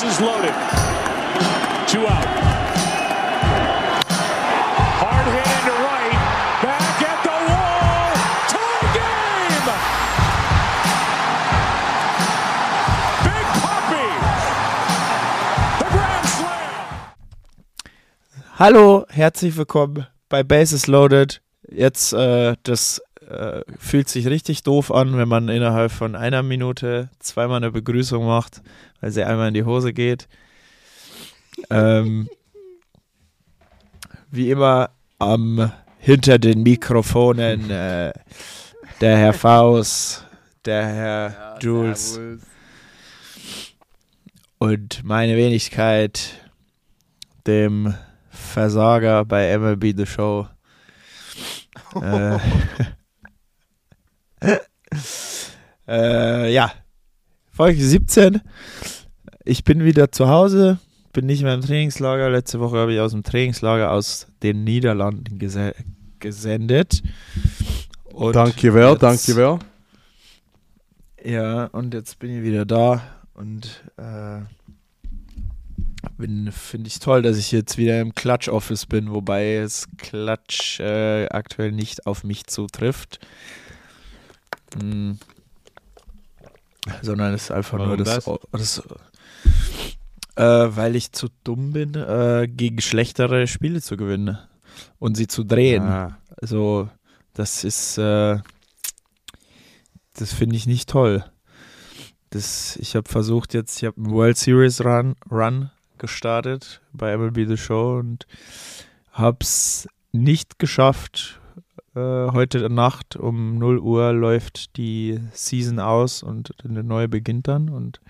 Bases loaded. Two out. Hard hit into right. Back at the wall. Game. Big Puppy. The Grand Slam. Hallo, herzlich willkommen bei Bases Loaded. Jetzt, äh, das äh, fühlt sich richtig doof an, wenn man innerhalb von einer Minute zweimal eine Begrüßung macht, weil sie einmal in die Hose geht. Ähm, wie immer am hinter den Mikrofonen äh, der Herr Faust, der Herr Jules und meine Wenigkeit, dem Versager bei MLB The Show. äh, äh, ja, Folge 17. Ich bin wieder zu Hause, bin nicht mehr im Trainingslager. Letzte Woche habe ich aus dem Trainingslager aus den Niederlanden gese gesendet. Und Dankjewel, jetzt- dankjewel. Ja, und jetzt bin ich wieder da und äh, finde ich toll, dass ich jetzt wieder im Clutch Office bin, wobei es Clutch äh, aktuell nicht auf mich zutrifft. Hm. Sondern es ist einfach nur Warum das, das? das äh, weil ich zu dumm bin, äh, gegen schlechtere Spiele zu gewinnen und sie zu drehen. Ah, Also, das ist, äh, das finde ich nicht toll. Das, ich habe versucht jetzt, ich habe einen World Series Run, Run gestartet bei MLB The Show und habe es nicht geschafft. Äh, heute Nacht um 0 Uhr läuft die Season aus und eine neue beginnt dann und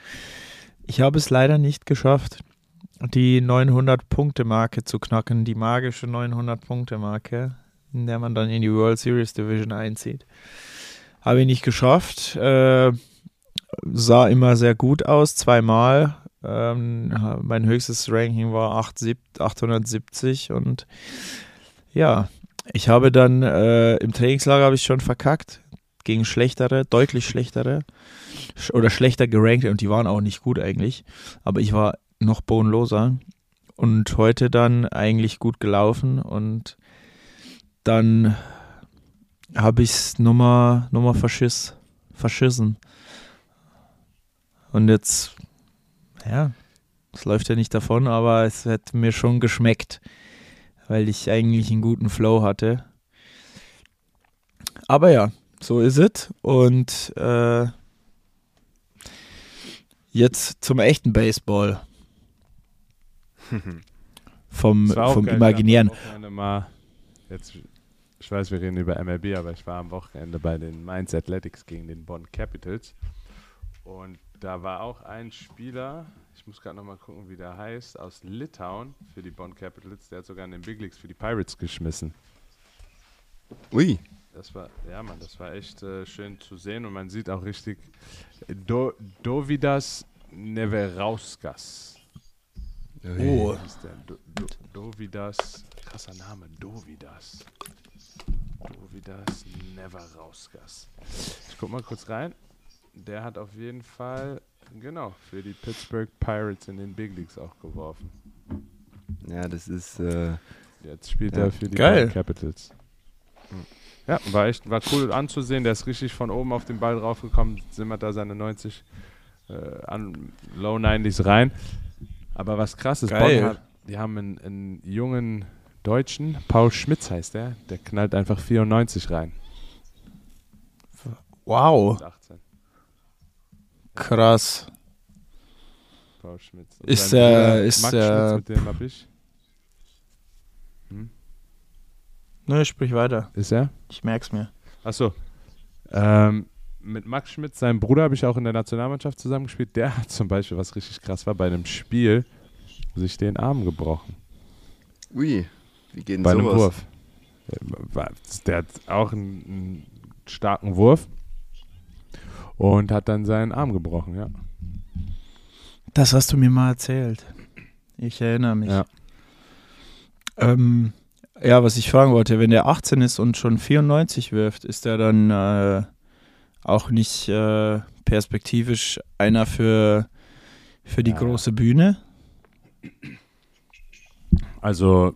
ich habe es leider nicht geschafft, die 900-Punkte-Marke zu knacken, die magische 900-Punkte-Marke in der man dann in die World Series Division einzieht. Habe ich nicht geschafft. Äh, sah immer sehr gut aus, zweimal. Ähm, mein höchstes Ranking war 870 870 und ja, ich habe dann äh, im Trainingslager habe ich schon verkackt gegen schlechtere, deutlich schlechtere sch- oder schlechter gerankt und die waren auch nicht gut eigentlich, aber ich war noch bodenloser und heute dann eigentlich gut gelaufen und dann habe ich es Nummer, Nummer verschiss, verschissen. Und jetzt, ja, es läuft ja nicht davon, aber es hat mir schon geschmeckt, weil ich eigentlich einen guten Flow hatte. Aber ja, so ist es. Und äh, jetzt zum echten Baseball. Vom, vom geil. Imaginären. Jetzt, ich weiß, wir reden über MLB, aber ich war am Wochenende bei den Mainz Athletics gegen den Bonn Capitals. Und da war auch ein Spieler, ich muss gerade nochmal gucken, wie der heißt, aus Litauen für die Bonn Capitals. Der hat sogar in den Big Leagues für die Pirates geschmissen. Ui. Das war, ja Mann, das war echt äh, schön zu sehen und man sieht auch richtig Do, Dovidas Neverauskas. Oh? Do, Do, Dovidas, krasser Name, Dovidas. Dovidas Neverauskas. Ich guck mal kurz rein. Der hat auf jeden Fall, genau, für die Pittsburgh Pirates in den Big Leagues auch geworfen. Ja, das ist. Äh, Jetzt spielt Ja. er für die Geil. Capitals. Ja, war echt, war cool anzusehen. Der ist richtig von oben auf den Ball draufgekommen, zimmert da seine 90 äh, an Low 90s rein. Aber was krass ist, Geil. Bonn hat, die haben einen, einen jungen Deutschen, Paul Schmitz heißt der, der knallt einfach 94 rein. wow, Mit 18. krass. Paul Schmitz. Und Ist der- Bruder ist Max der- Schmitz, mit dem hab ich. Hm? Ne, sprich weiter. Ist er? Ich merk's mir. Achso. Ähm, mit Max Schmidt, seinem Bruder, habe ich auch in der Nationalmannschaft zusammengespielt. Der hat zum Beispiel, was richtig krass war, bei einem Spiel sich den Arm gebrochen. ui. Wie geht denn bei einem sowas? Wurf. Der war- Der hat auch einen, einen starken Wurf und hat dann seinen Arm gebrochen, ja. Das hast du mir mal erzählt. Ich erinnere mich. Ja. Ähm, ja, was ich fragen wollte, wenn der 18 ist und schon 94 wirft, ist er dann äh, auch nicht äh, perspektivisch einer für, für die Ja. große Bühne? Also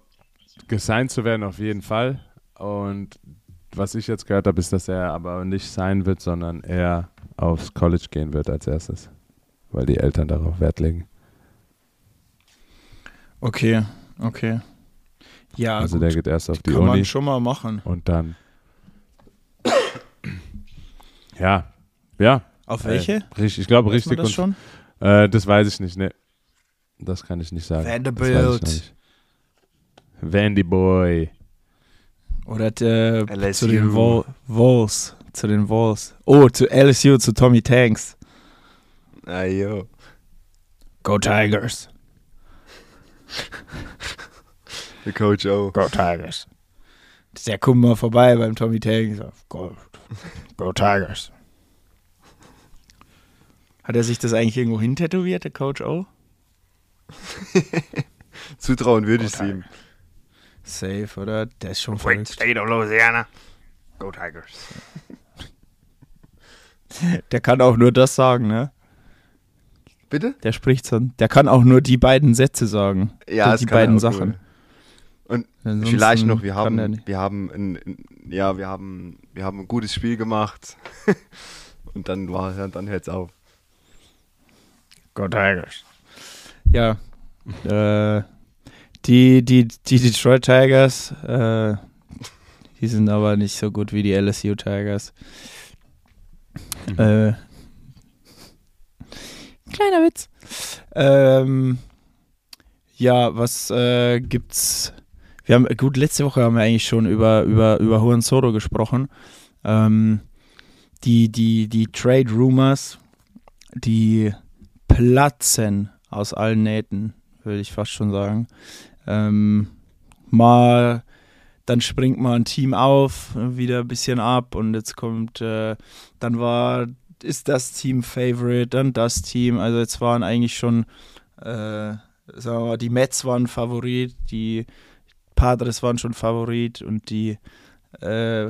gesigned zu werden auf jeden Fall. Und was ich jetzt gehört habe, ist, dass er aber nicht sein wird, sondern er aufs College gehen wird als erstes. Weil die Eltern darauf Wert legen. Okay, okay. Ja, also gut. der geht erst auf die kann Uni man schon mal machen. und dann. ja, ja. Auf äh, welche? richtig, ich glaube Weiß man richtig. das und- schon? Äh, das weiß ich nicht, ne. Das kann ich nicht sagen. Vanderbilt. nicht. Vandy Boy. Oder der, LSU. zu den Vol Vols. Zu den Vols. Oh, zu LSU, zu Tommy Tanks. Ah, jo. Go Tigers. Der Coach auch. Go Tigers. Der kommt mal vorbei beim Tommy Tanks. Go, go Tigers. Hat er sich das eigentlich irgendwo hintätowiert, der Coach O? Zutrauen würde ich es ihm. Safe, oder? Der ist schon verrückt. State of Louisiana. Go Tigers. Der kann auch nur das sagen, ne? Bitte? Der spricht so. Der kann auch nur die beiden Sätze sagen. Ja, die er beiden Sachen. nur. Und Vielleicht noch, wir haben, wir haben ein, ja, wir haben, wir haben ein gutes Spiel gemacht. Und dann war dann hört's auf. Go Tigers. Ja. äh, die, die, die Detroit Tigers, äh, die sind aber nicht so gut wie die LSU Tigers. Äh, kleiner Witz. Ähm, ja, was äh, gibt's? Wir haben gut letzte Woche haben wir eigentlich schon über über über Juan Soto gesprochen. Ähm, die die die Trade Rumors, die platzen aus allen Nähten, würde ich fast schon sagen. Ähm, mal, dann springt mal ein Team auf, wieder ein bisschen ab und jetzt kommt, äh, dann war, ist das Team Favorite, dann das Team. Also jetzt waren eigentlich schon, äh, sagen wir mal, die Mets waren Favorit, die Padres waren schon Favorit und die, äh,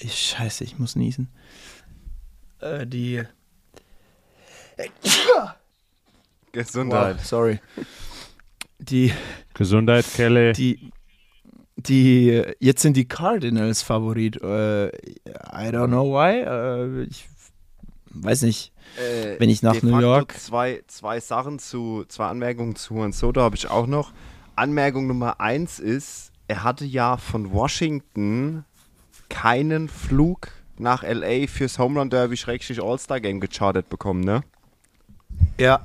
ich, scheiße, ich muss niesen. Äh, die Gesundheit. Wow, sorry. Die, Gesundheit, Kelly. die, die, jetzt sind die Cardinals Favorit. Äh, I don't know why. Äh, ich weiß nicht. Äh, Wenn ich nach New York- Zwei, zwei Sachen zu, zwei Anmerkungen zu Juan Soto habe ich auch noch. Anmerkung Nummer eins ist, er hatte ja von Washington keinen Flug nach LA fürs Home Run Derby Schrägstrich All-Star Game gechartet bekommen, ne? Ja.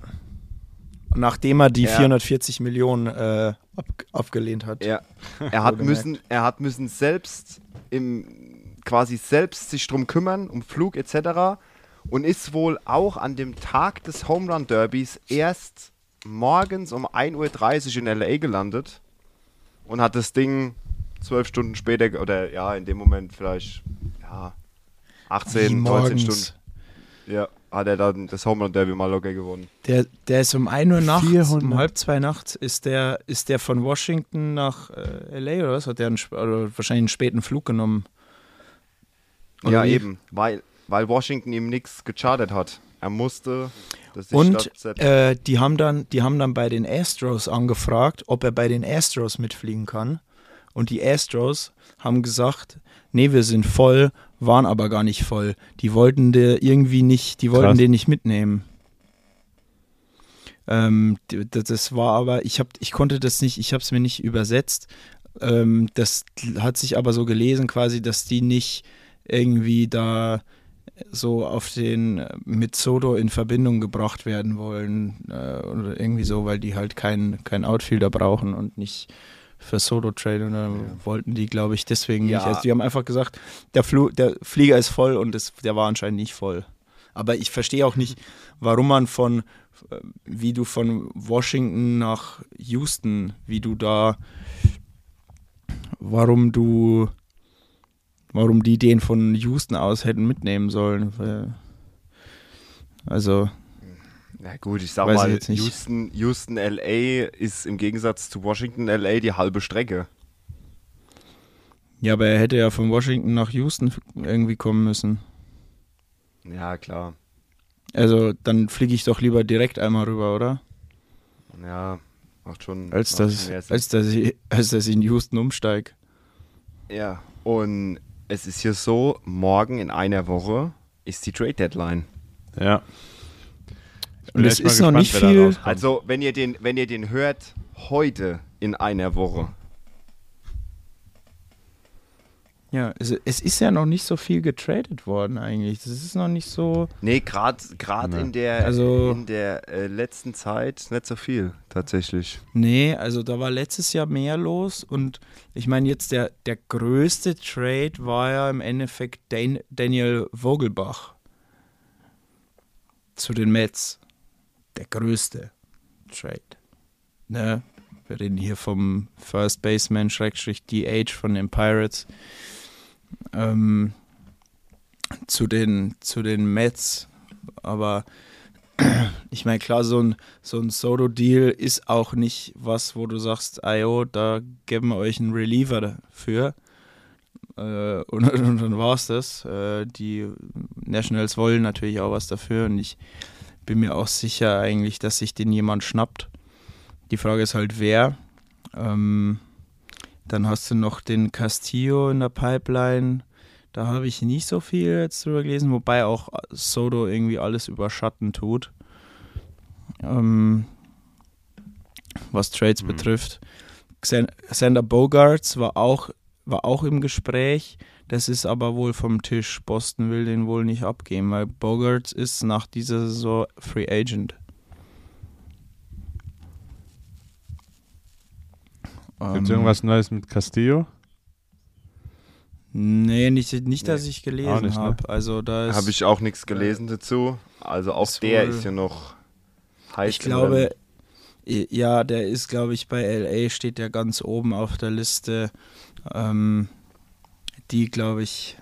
Nachdem er die Ja. 440 Millionen äh, ab, abgelehnt hat. Ja. Er hat müssen, er hat müssen selbst im quasi selbst sich drum kümmern, um Flug etc. Und ist wohl auch an dem Tag des Home Run Derbys erst morgens um 1.30 Uhr in LA gelandet und hat das Ding zwölf Stunden später, oder ja, in dem Moment vielleicht ja, 18, Wie 19 morgens. Stunden. Ja, hat er dann das Home Run Derby mal locker gewonnen. Der, der ist um 1 Uhr nachts, 400. um halb zwei nachts, ist der, ist der von Washington nach äh, LA oder was? Hat der einen, wahrscheinlich einen späten Flug genommen? Oder ja, wie? eben, weil, weil Washington ihm nichts gechartet hat. Er musste das ist Und äh, die, haben dann, die haben dann bei den Astros angefragt, ob er bei den Astros mitfliegen kann. Und die Astros haben gesagt, nee, wir sind voll, waren aber gar nicht voll. Die wollten der irgendwie nicht, die wollten Krass. den nicht mitnehmen. Ähm, das war aber, ich hab, ich konnte das nicht, ich habe es mir nicht übersetzt. Ähm, das hat sich aber so gelesen, quasi, dass die nicht irgendwie da so auf den äh, mit Soto in Verbindung gebracht werden wollen äh, oder irgendwie so, weil die halt keinen kein Outfielder brauchen und nicht für Soto Trade und dann wollten die, glaube ich, deswegen Ja. nicht. Also die haben einfach gesagt, der, Flu der Flieger ist voll und es, der war anscheinend nicht voll. Aber ich verstehe auch nicht, warum man von, äh, wie du von Washington nach Houston, wie du da, warum du, warum die den von Houston aus hätten mitnehmen sollen. Also, Na gut, ich sag Weiß ich mal, jetzt nicht. Houston, Houston, LA ist im Gegensatz zu Washington, LA die halbe Strecke. ja, aber er hätte ja von Washington nach Houston irgendwie kommen müssen. Ja, klar. Also dann fliege ich doch lieber direkt einmal rüber, oder? Ja, macht schon. Als macht dass, schon als, dass ich, als dass ich in Houston umsteige. Ja, und es ist hier so, morgen in einer Woche ist die Trade Deadline. Ja. Und es ist noch nicht viel-. Also, wenn ihr den, wenn ihr den hört, heute in einer Woche. Ja, es, es ist ja noch nicht so viel getradet worden eigentlich. Das ist noch nicht so. Nee, gerade Nee. in der, Also- in der äh, letzten Zeit nicht so viel, tatsächlich. Nee, also da war letztes Jahr mehr los und ich meine jetzt der, der größte Trade war ja im Endeffekt Dan, Daniel Vogelbach zu den Mets. Der größte Trade. Ne? Wir reden hier vom First Baseman Schrägstrich DH von den Pirates ähm, zu den zu den Mets. Aber ich meine, klar, so ein, so ein Soto-Deal ist auch nicht was, wo du sagst, ayo, da geben wir euch einen Reliever dafür. Äh, und, und dann war's das. Äh, die Nationals wollen natürlich auch was dafür und ich bin mir auch sicher eigentlich, dass sich den jemand schnappt. Die Frage ist halt, wer. Ähm, dann hast du noch den Castillo in der Pipeline. Da habe ich nicht so viel jetzt drüber gelesen, wobei auch Soto irgendwie alles überschatten tut. Ähm, was Trades Hm. betrifft. Xan- Xander Bogarts war auch, war auch im Gespräch. Das ist aber wohl vom Tisch. Boston will den wohl nicht abgeben, weil Bogarts ist nach dieser Saison Free Agent. Gibt es Ähm, irgendwas Neues mit Castillo? Nee, nicht, nicht dass Nee, ich gelesen nicht, ne? habe. Also da ist. Habe ich auch nichts gelesen dazu. Also auch ist der wohl- ist ja noch heiß. Ich glaube, ja, der ist, glaube ich, bei LA steht der ganz oben auf der Liste. Ähm, die, glaube ich,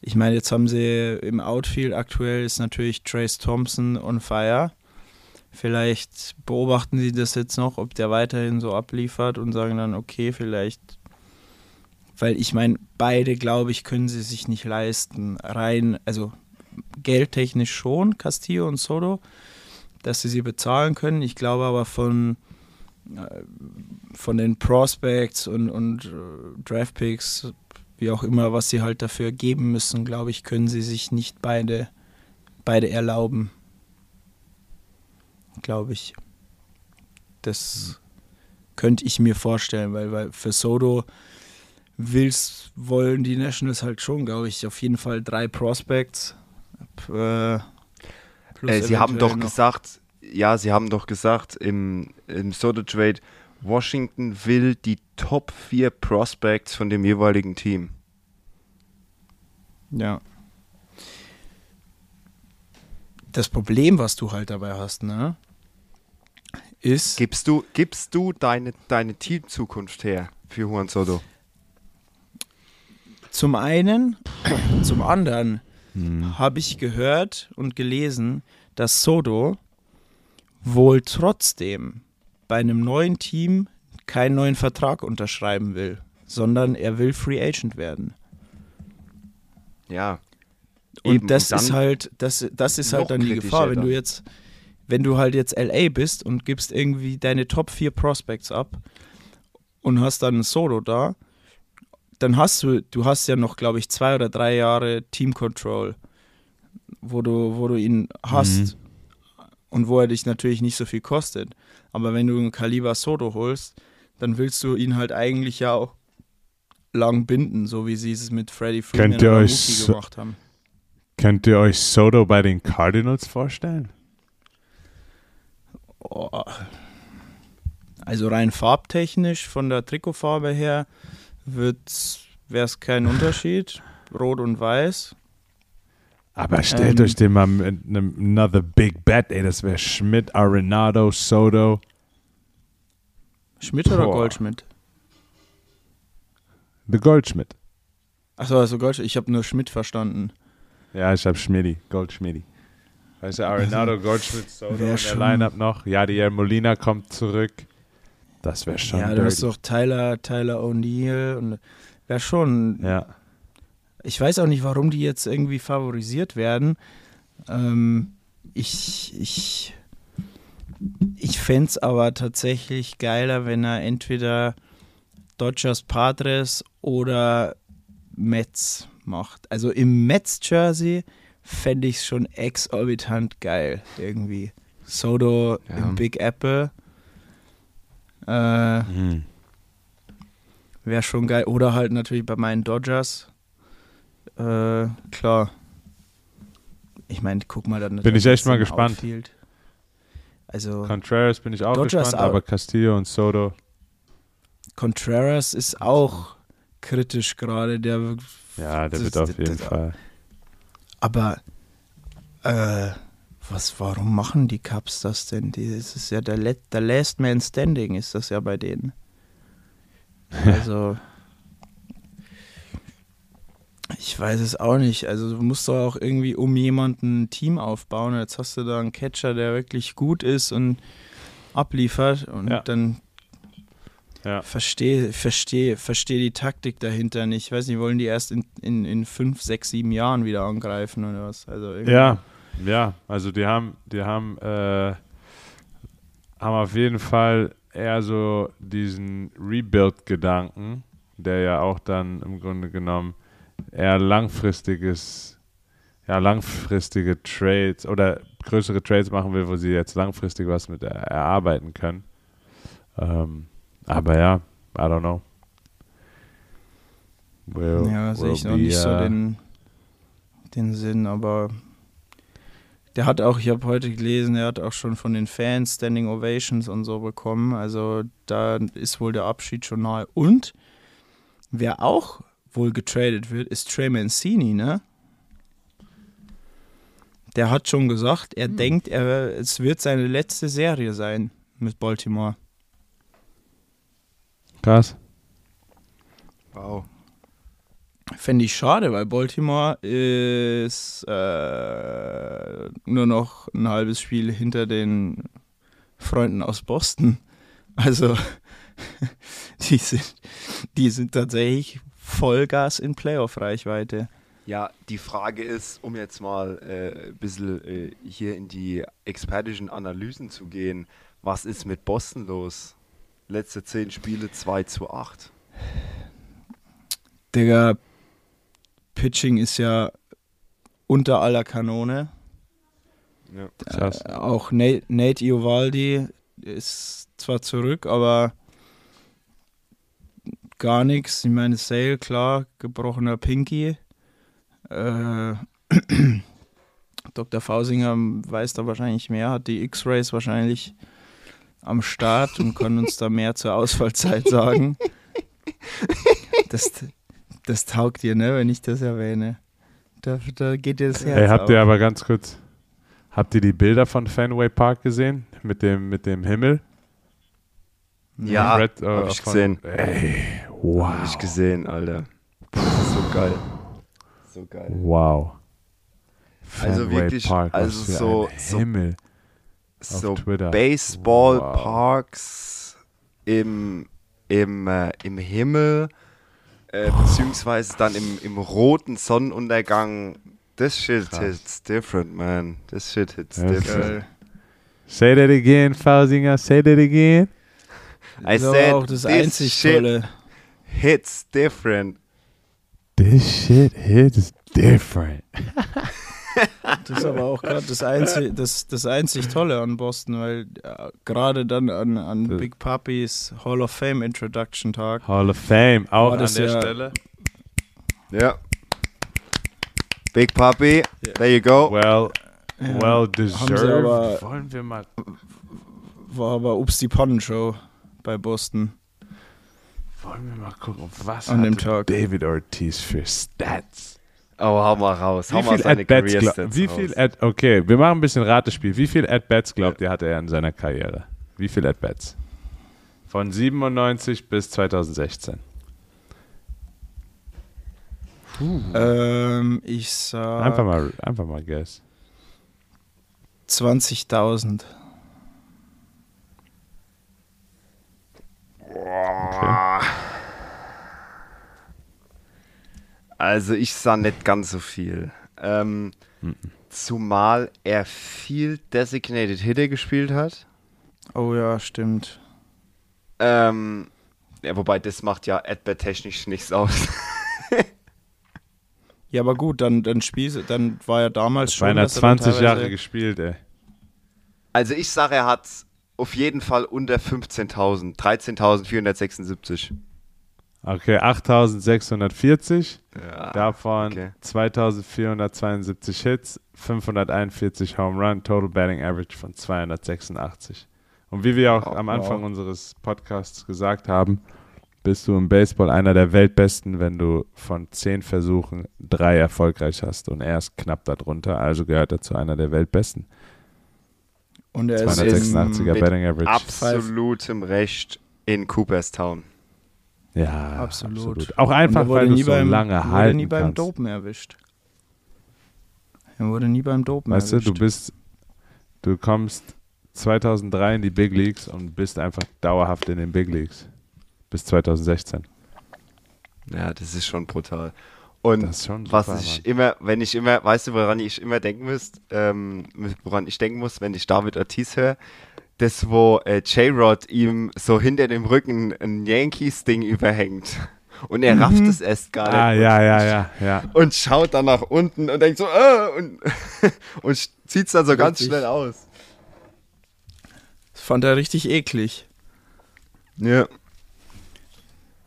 ich meine, jetzt haben sie im Outfield aktuell ist natürlich Trace Thompson on fire. Vielleicht beobachten sie das jetzt noch, ob der weiterhin so abliefert und sagen dann, okay, vielleicht, weil ich meine, beide, glaube ich, können sie sich nicht leisten. Rein, also geldtechnisch schon, Castillo und Soto dass sie sie bezahlen können. Ich glaube aber von, von den Prospects und, und äh, Draftpicks, wie auch immer, was sie halt dafür geben müssen, glaube ich, können sie sich nicht beide, beide erlauben. Glaube ich. Das könnte ich mir vorstellen, weil, weil für Soto will's, wollen die Nationals halt schon, glaube ich, auf jeden Fall drei Prospects. Äh, Äh, sie haben doch gesagt, ja, sie haben doch gesagt im, im Soto Trade, Washington will die Top 4 Prospects von dem jeweiligen Team. Ja. Das Problem, was du halt dabei hast, ne, ist, Gibst du, gibst du deine, deine Teamzukunft her für Juan Soto? zum einen, zum anderen habe ich gehört und gelesen, dass Soto wohl trotzdem bei einem neuen Team keinen neuen Vertrag unterschreiben will, sondern er will Free Agent werden. Ja. Und Eben, das und ist halt, das, das ist halt dann die Gefahr, wenn dann. du jetzt, wenn du halt jetzt LA bist und gibst irgendwie deine Top 4 Prospects ab und hast dann ein Solo da, dann hast du, du hast ja noch, glaube ich, zwei oder drei Jahre Team Control, wo du, wo du ihn hast und wo er dich natürlich nicht so viel kostet. Aber wenn du einen Kaliber Soto holst, dann willst du ihn halt eigentlich ja auch lang binden, so wie sie es mit Freddie Freeman Könnt ihr euch so- gemacht haben. Könnt ihr euch Soto bei den Cardinals vorstellen? Oh. Also rein farbtechnisch von der Trikotfarbe her wäre es kein Unterschied. Rot und Weiß. Aber stellt Ähm. euch den mal mit einem another big bet, ey, das wäre Schmidt, Arenado, Soto. Schmidt oder Boah. Goldschmidt? The Goldschmidt. Achso, also Goldschmidt. Ich habe nur Schmidt verstanden. Ja, ich hab Schmidti, Goldschmidti. Weißt du, Arenado, Goldschmidt, Soto in der Lineup noch. Jadier Molina kommt zurück. Das wäre schon ja, du hast dirty. doch Tyler, Tyler O'Neill und wäre schon. Ja. Ich weiß auch nicht, warum die jetzt irgendwie favorisiert werden, Ähm, ich ich, ich fände es aber tatsächlich geiler, wenn er entweder Dodgers Padres oder Mets macht. Also im Mets-Jersey fände ich es schon exorbitant geil irgendwie. Soto Ja. im Big Apple. Äh, Mhm. Wäre schon geil. Oder halt natürlich bei meinen Dodgers. Äh, klar. Ich meine, guck mal dann. Bin ich echt mal gespannt. Outfield. Also, Contreras bin ich auch Dodgers gespannt, aber Castillo und Soto. Contreras ist auch kritisch gerade. Der, Ja, der Das- wird auf das- jeden das- Fall. aber, äh, was, warum machen die Cubs das denn? Die, das ist ja der, Let, der Last Man Standing, ist das ja bei denen. Also, ich weiß es auch nicht. Also, du musst doch auch irgendwie um jemanden ein Team aufbauen. Jetzt hast du da einen Catcher, der wirklich gut ist und abliefert und Ja. dann Ja. verstehe verstehe verstehe die Taktik dahinter nicht. Ich weiß nicht, wollen die erst in, in, in fünf, sechs, sieben Jahren wieder angreifen oder was? Also Ja, ja, also die haben, die haben, äh, haben auf jeden Fall eher so diesen Rebuild-Gedanken, der ja auch dann im Grunde genommen eher langfristiges, ja, langfristige Trades oder größere Trades machen will, wo sie jetzt langfristig was mit er erarbeiten können. Ähm, aber ja, I don't know. Will, Ja, sehe ich noch nicht so den, den Sinn, aber der hat auch, ich habe heute gelesen, er hat auch schon von den Fans Standing Ovations und so bekommen. Also da ist wohl der Abschied schon nahe. Und wer auch wohl getradet wird, ist Trey Mancini, ne? Der hat schon gesagt, er denkt, er, es wird seine letzte Serie sein mit Baltimore. Krass. Wow. Fände ich schade, weil Baltimore ist äh, nur noch ein halbes Spiel hinter den Freunden aus Boston. Also die sind, die sind tatsächlich Vollgas in Playoff-Reichweite. Ja, die Frage ist, um jetzt mal äh, ein bisschen äh, hier in die expertischen Analysen zu gehen, was ist mit Boston los? Letzte zehn Spiele 2 zu 8. Digga, Pitching ist ja unter aller Kanone. Ja. Äh, auch Nate, Nate Iovaldi ist zwar zurück, aber gar nichts. Ich meine, Sale, klar, gebrochener Pinky. Äh, Dr. Fausinger weiß da wahrscheinlich mehr, hat die X-Rays wahrscheinlich am Start und kann uns da mehr zur Ausfallzeit sagen. Das, das taugt dir, ne, wenn ich das erwähne. Da, da geht dir das Herz Ey, habt auf. ihr aber ganz kurz, habt ihr die Bilder von Fenway Park gesehen? Mit dem, mit dem Himmel? Ja, Red, äh, hab ich von- gesehen. Ey, Hab wow. ich gesehen, Alter. Das ist so geil. So geil. Wow. Also wirklich, Park, was also für so- ein so- Himmel. So Twitter. Baseballparks im, im, äh, im Himmel, äh, beziehungsweise dann im, im roten Sonnenuntergang. This shit Krass. hits different, man. This shit hits Das ist different. Geil. Say that again, Fausinger, say that again. I Das ist aber said, auch das this einzig shit Tolle. Hits different. This shit hits different. Das ist aber auch gerade das einzig, das, das einzig Tolle an Boston, weil äh, gerade dann an, an Das- Big Puppies Hall of Fame Introduction Tag. Hall of Fame, auch an der ja- Stelle. Ja. Big Puppy, there you go. Well, Ja, well deserved. aber- Wollen wir mal War aber Ups die Pannenshow bei Boston. Wollen wir mal gucken, was An dem Tag. David Ortiz für Stats? Oh, hau mal raus. Hau Wie mal viel seine At-Bats glaub, Stats Wie raus. viel At Okay, wir machen ein bisschen Ratespiel. Wie viel At-Bats glaubt ihr, hatte er in seiner Karriere? Wie viel At-Bats? Von 97 bis 2016. Ähm, ich sag Einfach mal, einfach mal guess. 20.000. Okay. Also ich sah nicht ganz so viel. Ähm, Mhm. zumal er viel Designated Hitter gespielt hat. Oh ja, stimmt. Ähm, ja, wobei das macht ja adbert-technisch nichts aus. Ja, aber gut, dann, dann spielst dann war er damals schon. Er dann 20 Jahre gespielt, ey. Also ich sage, er hat auf jeden Fall unter 15.000, 13.476. Okay, 8640. Ja, Davon okay. 2472 Hits, 541 Home Run, Total Batting Average von 286. Und wie wir auch Oh, am wow. Anfang unseres Podcasts gesagt haben, bist du im Baseball einer der Weltbesten, wenn du von 10 Versuchen drei erfolgreich hast. Und er ist knapp darunter, also gehört er zu einer der Weltbesten. Und er ist 286er mit Batting Average. absolutem Recht in Cooperstown. Ja, Absolut. absolut. Auch einfach, er wurde weil du nie so beim, lange wurde halten nie beim kannst. Dopen erwischt. Er wurde nie beim Dopen Weißt du, erwischt. du bist, du kommst 2003 in die Big Leagues und bist einfach dauerhaft in den Big Leagues. Bis 2016. Ja, das ist schon brutal. Und Das ist schon was super, ich Mann. immer, wenn ich immer, weißt du, woran ich immer denken muss, ähm, woran ich denken muss, wenn ich David Ortiz höre, das, wo äh, J-Rod ihm so hinter dem Rücken ein Yankees-Ding überhängt. Und er rafft es erst gar nicht. Ah, ja, ja, ja, ja. Und schaut dann nach unten und denkt so, äh, und, und zieht es dann so ganz Richtig. schnell aus. Das fand er richtig eklig. Ja.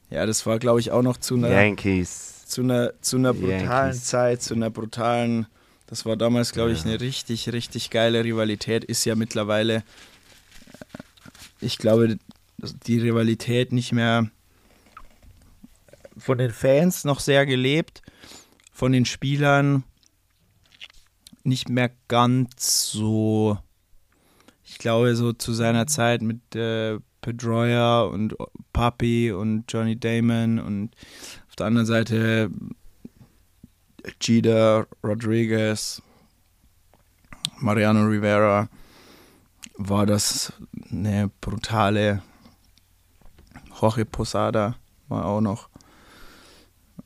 Ja, das war, glaube ich, auch noch zu einer, Yankees. zu einer, zu einer brutalen Yankees. Zeit, zu einer brutalen. Das war damals, glaube ich, eine richtig, richtig geile Rivalität. Ist ja mittlerweile, ich glaube, die Rivalität nicht mehr von den Fans noch sehr gelebt, von den Spielern nicht mehr ganz so. Ich glaube, so zu seiner Zeit mit äh, Pedroia und Papi und Johnny Damon und auf der anderen Seite Jeter, Rodriguez, Mariano Rivera, war das eine brutale Jorge Posada war auch noch.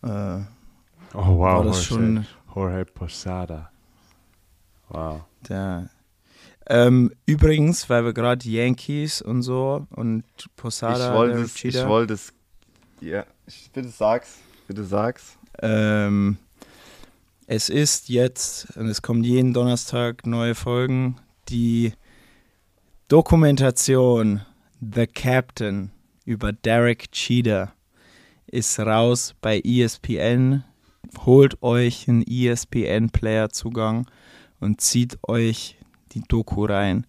Äh, Oh, wow. war das Jorge, schon Jorge Posada. Wow. der. Ähm, übrigens, weil wir gerade Yankees und so und Posada, ich wollte es, ich wollte es, ja, ich, bitte sag's, bitte sag's. Ähm, es ist jetzt, und es kommen jeden Donnerstag neue Folgen, die Dokumentation The Captain über Derek Cheater ist raus bei ESPN. Holt euch einen ESPN-Player-Zugang und zieht euch die Doku rein.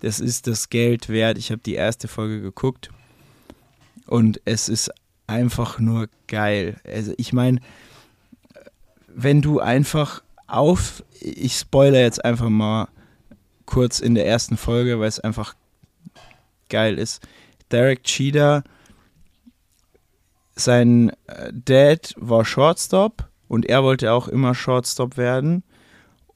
Das ist das Geld wert. Ich habe die erste Folge geguckt und es ist einfach nur geil. Also ich meine, wenn du einfach auf, ich spoilere jetzt einfach mal kurz in der ersten Folge, weil es einfach geil ist. Derek Cheater, sein äh, Dad war Shortstop und er wollte auch immer Shortstop werden.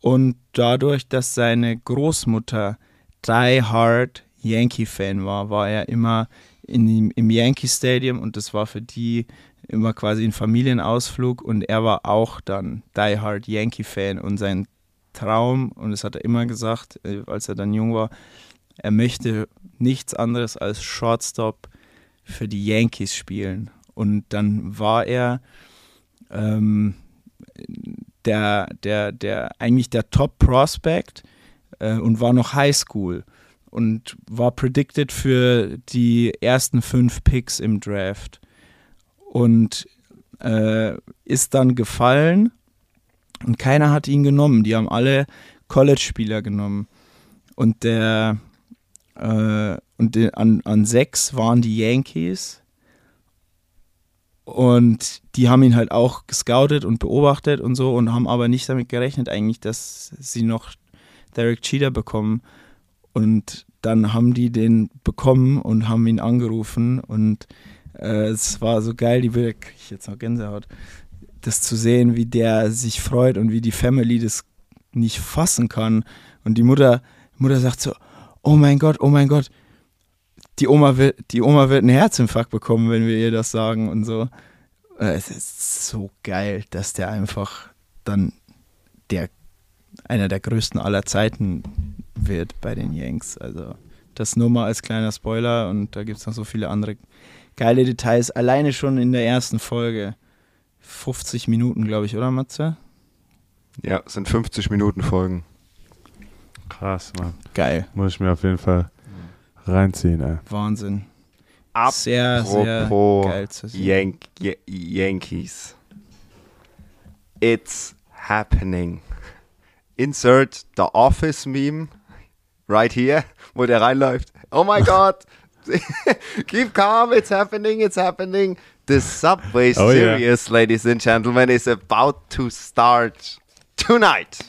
Und dadurch, dass seine Großmutter Die Hard Yankee-Fan war, war er immer in, im Yankee Stadium und das war für die immer quasi ein Familienausflug und er war auch dann Die Hard Yankee-Fan und sein Traum, und das hat er immer gesagt, äh, als er dann jung war, er möchte nichts anderes als Shortstop für die Yankees spielen. Und dann war er ähm, der, der, der, eigentlich der Top-Prospect äh, und war noch Highschool und war predicted für die ersten fünf Picks im Draft und äh, ist dann gefallen und keiner hat ihn genommen. Die haben alle College-Spieler genommen. Und der äh, und de, an, an sechs waren die Yankees. Und die haben ihn halt auch gescoutet und beobachtet und so und haben aber nicht damit gerechnet eigentlich, dass sie noch Derek Cheater bekommen. Und dann haben die den bekommen und haben ihn angerufen und äh, es war so geil, die Bilder, krieg ich jetzt noch Gänsehaut, das zu sehen, wie der sich freut und wie die Family das nicht fassen kann. Und die Mutter, Mutter sagt so, oh mein Gott, oh mein Gott, die Oma wird, die Oma wird einen Herzinfarkt bekommen, wenn wir ihr das sagen und so. Äh, Es ist so geil, dass der einfach dann der einer der größten aller Zeiten wird bei den Yanks. Also das nur mal als kleiner Spoiler und da gibt es noch so viele andere geile Details. Alleine schon in der ersten Folge. 50 Minuten, glaube ich, oder Matze? Ja, es sind 50 Minuten Folgen. Krass, Mann. Geil. Muss ich mir auf jeden Fall reinziehen, ey. Wahnsinn. Sehr, sehr Apropos geil zu sehen. Yank Y- Yankees. It's happening. Insert the Office Meme right here, wo der reinläuft. Oh my God. Keep calm, it's happening, it's happening. The Subway Oh, yeah. Series, ladies and gentlemen, is about to start tonight.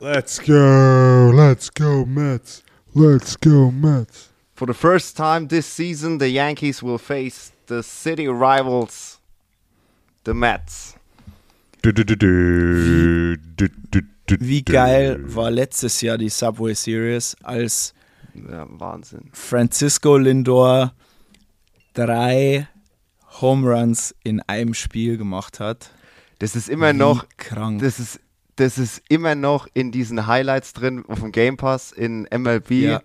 Let's go, let's go, Mets. Let's go, Mets. For the first time this season, the Yankees will face the city rivals, the Mets. Du, du, du, Wie geil war letztes Jahr die Subway Series, als Ja, Wahnsinn. Francisco Lindor drei Home Runs in einem Spiel gemacht hat. Das ist immer Wie noch, krank. das ist, das ist immer noch in diesen Highlights drin auf dem Game Pass in MLB. Ja.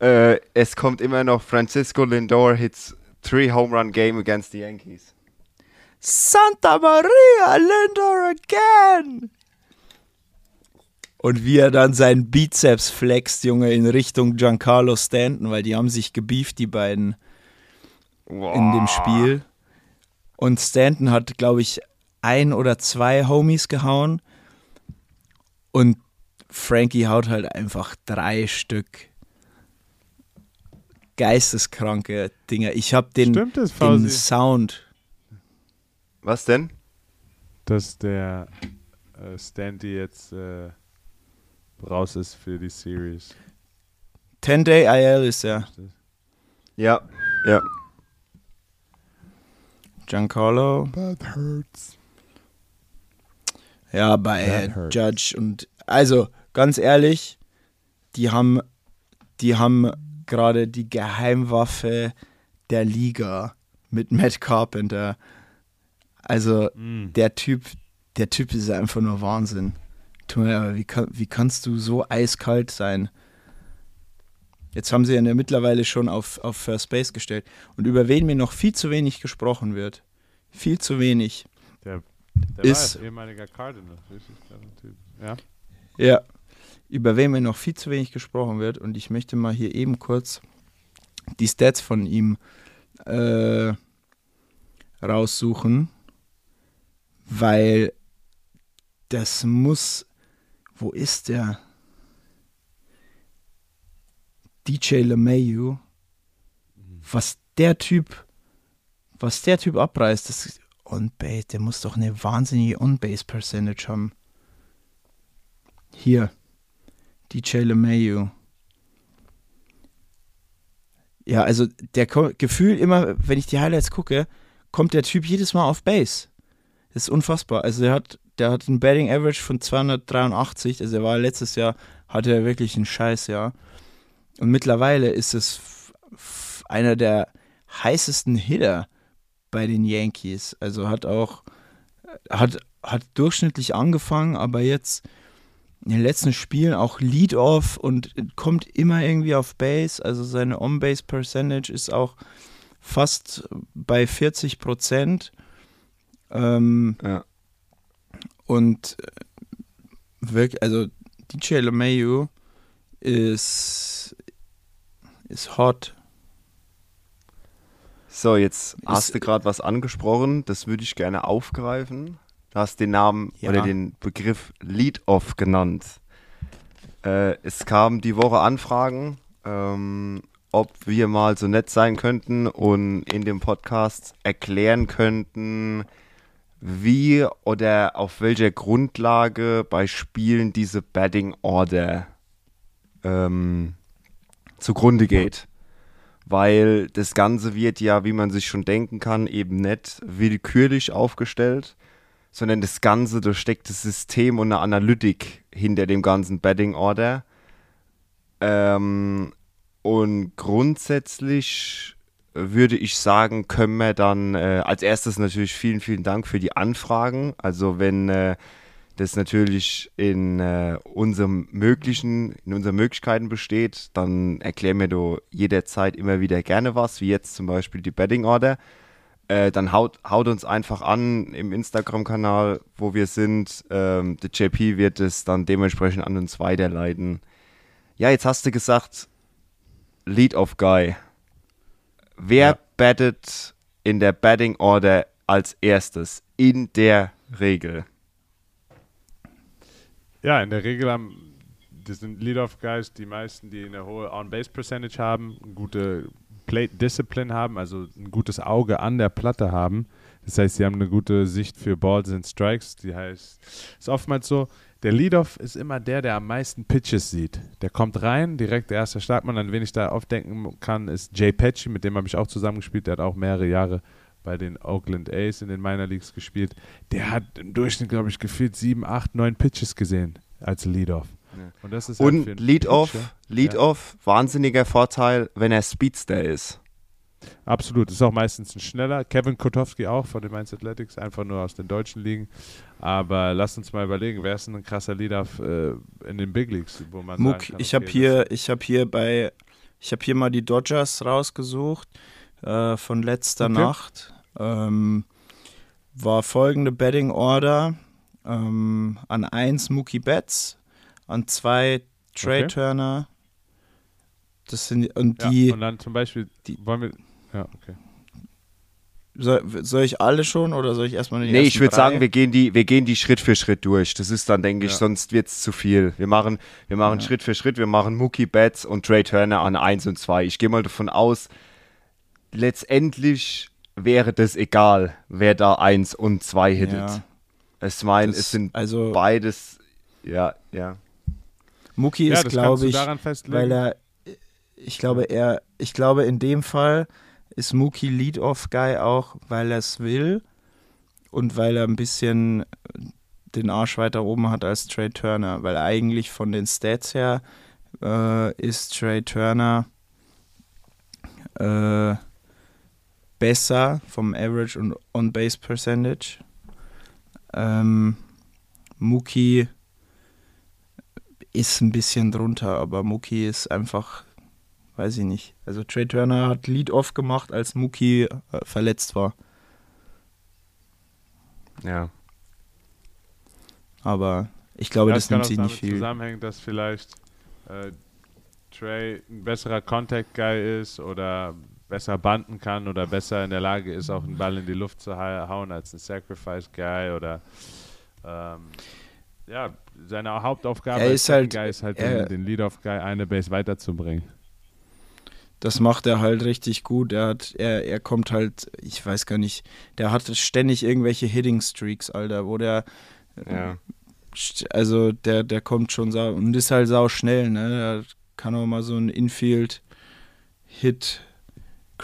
Äh, es kommt immer noch Francisco Lindor hits three home run game against the Yankees. Santa Maria, Lindor again! Und wie er dann seinen Bizeps flext, Junge, in Richtung Giancarlo Stanton, weil die haben sich gebieft, die beiden, in dem Spiel. Und Stanton hat, glaube ich, ein oder zwei Homies gehauen. Und Frankie haut halt einfach drei Stück geisteskranke Dinger. Ich habe den, Stimmt das, den? Sound Was denn? Dass der äh, Standy jetzt äh, raus ist für die Series. 10-Day IL ist er. Ja, ja. Giancarlo. That hurts. Ja, bei hurts. Judge und also ganz ehrlich, die haben die haben gerade die Geheimwaffe der Liga mit Matt Carpenter. Also Mm. der Typ, der Typ ist einfach nur Wahnsinn. Tu mir, aber wie, kann, wie kannst du so eiskalt sein? Jetzt haben sie ihn ja mittlerweile schon auf, auf First Base gestellt. Und über wen mir noch viel zu wenig gesprochen wird. Viel zu wenig. Der Ist- war ja ehemaliger Cardinal. Richtig Typ. Ja. Ja. Über wen mir noch viel zu wenig gesprochen wird. Und ich möchte mal hier eben kurz die Stats von ihm äh, raussuchen. Weil das muss. Wo ist der? DJ LeMayu. Was der Typ. Was der Typ abreißt, das On-Base, der muss doch eine wahnsinnige On-Base-Percentage haben. Hier. DJ LeMayu. Ja, also der Gefühl immer, wenn ich die Highlights gucke, kommt der Typ jedes Mal auf Base. Das ist unfassbar. Also der hat, der hat ein Batting Average von 283. Also er war letztes Jahr, hatte er wirklich ein Scheißjahr. Und mittlerweile ist es einer der heißesten Hitter bei den Yankees. Also hat auch, hat, hat durchschnittlich angefangen, aber jetzt in den letzten Spielen auch Lead-Off und kommt immer irgendwie auf Base. Also seine On-Base-Percentage ist auch fast bei 40 Prozent. Ähm, Ja. und äh, wirklich, also DJ LeMayu ist, ist hot. So, jetzt Ist- hast du gerade was angesprochen, das würde ich gerne aufgreifen. Du hast den Namen Ja. oder den Begriff Lead-Off genannt. Äh, es kamen die Woche Anfragen, ähm, ob wir mal so nett sein könnten und in dem Podcast erklären könnten, wie oder auf welcher Grundlage bei Spielen diese Batting Order ähm, zugrunde geht. Weil das Ganze wird ja, wie man sich schon denken kann, eben nicht willkürlich aufgestellt, sondern das Ganze, da steckt das System und eine Analytik hinter dem ganzen Betting Order. Ähm, und grundsätzlich würde ich sagen, können wir dann äh, als erstes natürlich vielen, vielen Dank für die Anfragen. Also wenn äh, das natürlich in äh, unserem möglichen, in unseren Möglichkeiten besteht, dann erklär mir du jederzeit immer wieder gerne was, wie jetzt zum Beispiel die Betting Order. Äh, dann haut, haut uns einfach an im Instagram-Kanal, wo wir sind. Ähm, der JP wird es dann dementsprechend an uns weiterleiten. Ja, jetzt hast du gesagt, Lead of Guy. Wer Ja. bettet in der Betting Order als erstes? In der Regel. Ja, in der Regel haben das sind Lead-Off-Guys, die meisten, die eine hohe On-Base-Percentage haben, eine gute Plate-Discipline haben, also ein gutes Auge an der Platte haben. Das heißt, sie haben eine gute Sicht für Balls and Strikes. Die heißt, ist oftmals so, der Lead-Off ist immer der, der am meisten Pitches sieht. Der kommt rein, direkt der erste Startmann, an wen ich da aufdenken kann, ist Jay Patchy, mit dem habe ich auch zusammengespielt. Der hat auch mehrere Jahre bei den Oakland A's in den Minor Leagues gespielt. Der hat im Durchschnitt, glaube ich, gefühlt sieben, acht, neun Pitches gesehen als Lead-Off. Ja. Und das ist halt Und einen Lead-Off, Lead-Off, wahnsinniger Vorteil, wenn er Speedster ist. Absolut, ist auch meistens ein schneller. Kevin Kotowski auch von den Mainz Athletics, einfach nur aus den deutschen Ligen. Aber lasst uns mal überlegen, wer ist denn ein krasser Leader äh, in den Big Leagues, wo man Muck, sagen kann, ich okay, habe hier, ich habe hier bei, ich habe hier mal die Dodgers rausgesucht äh, von letzter Okay. Nacht. Ähm, war folgende Betting Order: ähm, an 1 Mookie Betts, an 2 Trey Okay. Turner. Das sind und Ja, die. und dann zum Beispiel, die- wollen wir, ja, okay. soll, soll ich alle schon oder soll ich erstmal die Nee, ich würde sagen, wir gehen, die, wir gehen die Schritt für Schritt durch. Das ist dann, denke ich, Ja. sonst wird es zu viel. Wir machen, wir machen Ja. Schritt für Schritt, wir machen Mookie Betts und Trey Turner an 1 und 2. Ich gehe mal davon aus, letztendlich wäre das egal, wer da 1 und 2 hittet. Ja, Es mein, das- es sind also beides, ja, ja. Mookie ja, ist, glaube ich, weil er, ich glaube, er, ich glaube, in dem Fall ist Mookie Lead-Off-Guy auch, weil er es will und weil er ein bisschen den Arsch weiter oben hat als Trey Turner, weil eigentlich von den Stats her äh, ist Trey Turner äh, besser vom Average und On-Base Percentage. Ähm, Mookie ist ein bisschen drunter, aber Mookie ist einfach, weiß ich nicht. Also Trey Turner hat Lead-Off gemacht, als Mookie äh, verletzt war. ja. Aber ich glaube, das kann nimmt sich nicht viel. zusammenhängen, dass vielleicht äh, Trey ein besserer Contact-Guy ist oder besser banden kann oder besser in der Lage ist, auch einen Ball in die Luft zu hau- hauen als ein Sacrifice-Guy oder ähm, ja, seine Hauptaufgabe Er ist halt- Guy ist halt, er- den, den Lead-Off-Guy eine Base weiterzubringen. Das macht er halt richtig gut. Er hat, er, er kommt halt, ich weiß gar nicht, der hat ständig irgendwelche Hitting Streaks, Alter, wo der ja. also der, der kommt schon sau und ist halt sau schnell, ne? Der kann auch mal so einen Infield Hit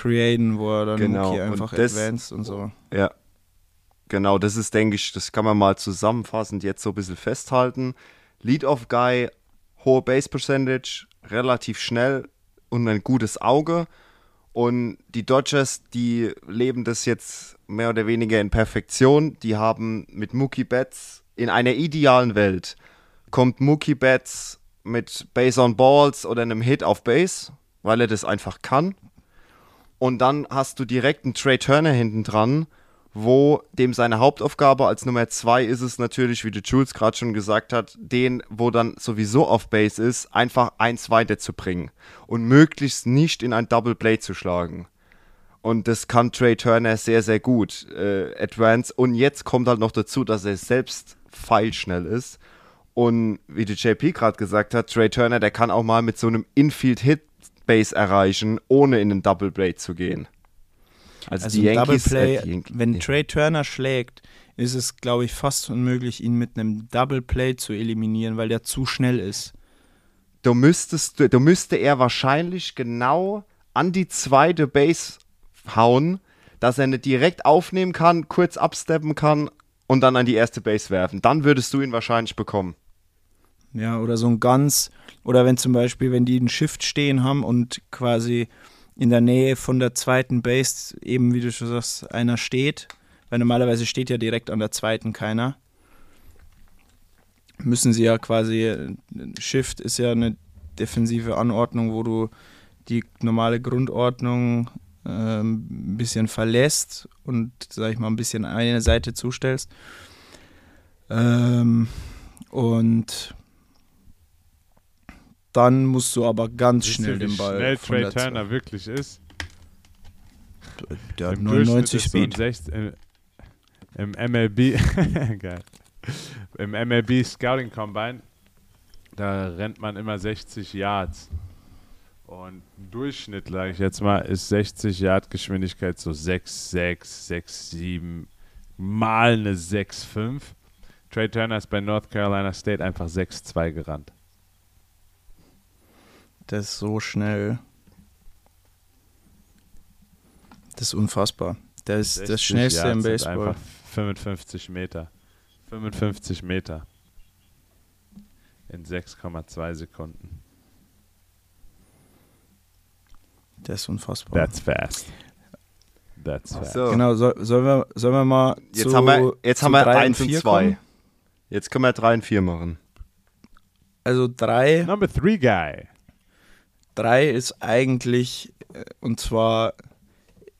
createn, wo er dann Genau, Mookie und einfach das- advanced und so. Ja, genau, das ist, denke ich, das kann man mal zusammenfassend jetzt so ein bisschen festhalten. Lead-Off-Guy, hohe Base-Percentage, relativ schnell und ein gutes Auge. Und die Dodgers, die leben das jetzt mehr oder weniger in Perfektion. Die haben mit Mookie Betts in einer idealen Welt kommt Mookie Betts mit Base on Balls oder einem Hit auf Base, weil er das einfach kann. Und dann hast du direkt einen Trey Turner hinten dran, wo dem seine Hauptaufgabe als Nummer zwei ist es natürlich, wie der Jules gerade schon gesagt hat, den, wo dann sowieso auf Base ist, einfach eins weiterzubringen und möglichst nicht in ein Double Play zu schlagen. Und das kann Trey Turner sehr, sehr gut. Äh, Advance. Und jetzt kommt halt noch dazu, dass er selbst feilschnell ist. Und wie der JP gerade gesagt hat, Trey Turner, der kann auch mal mit so einem Infield-Hit-Base erreichen, ohne in einen Double Play zu gehen. Also, Also die Yankees, Play, äh, die Yankees- wenn. Trey Turner schlägt, ist es, glaube ich, fast unmöglich, ihn mit einem Double Play zu eliminieren, weil der zu schnell ist. du müsstest, du müsste er wahrscheinlich genau an die zweite Base hauen, dass er nicht direkt aufnehmen kann, kurz absteppen kann und dann an die erste Base werfen. Dann würdest du ihn wahrscheinlich bekommen. Ja, oder so ein ganz, oder wenn zum Beispiel, wenn die einen Shift stehen haben und quasi in der Nähe von der zweiten Base, eben wie du schon sagst, einer steht, weil normalerweise steht ja direkt an der zweiten keiner. müssen sie ja quasi, Shift ist ja eine defensive Anordnung, wo du die normale Grundordnung ähm, ein bisschen verlässt und, sag ich mal, ein bisschen eine Seite zustellst. Ähm, und dann musst du aber ganz Wisst schnell ihr, wie den Ball. schnell von Trey Turner wirklich ist? Der hat Im 99 Durchschnitt Speed. ist so ein 16 im, Im MLB, geil. Im MLB Scouting Combine, da rennt man immer 60 Yards. Und Durchschnitt, sage ich jetzt mal, ist 60 Yard Geschwindigkeit so 6, 6, 6, 7, mal eine 6, 5. Trey Turner ist bei North Carolina State einfach 6, 2 gerannt. Der ist so schnell. Das ist unfassbar. Der ist 60 das schnellste Yards im Baseball. Einfach 55 Meter. 55 Meter. In 6,2 Sekunden. Der ist unfassbar. That's fast. That's fast. So, Genau, soll, sollen, wir, sollen wir mal jetzt zu, haben wir, jetzt zu haben wir drei 1 und vier 2. kommen? Jetzt können wir 3 und 4 machen. Also drei, Number three guy. Drei ist eigentlich, äh, und zwar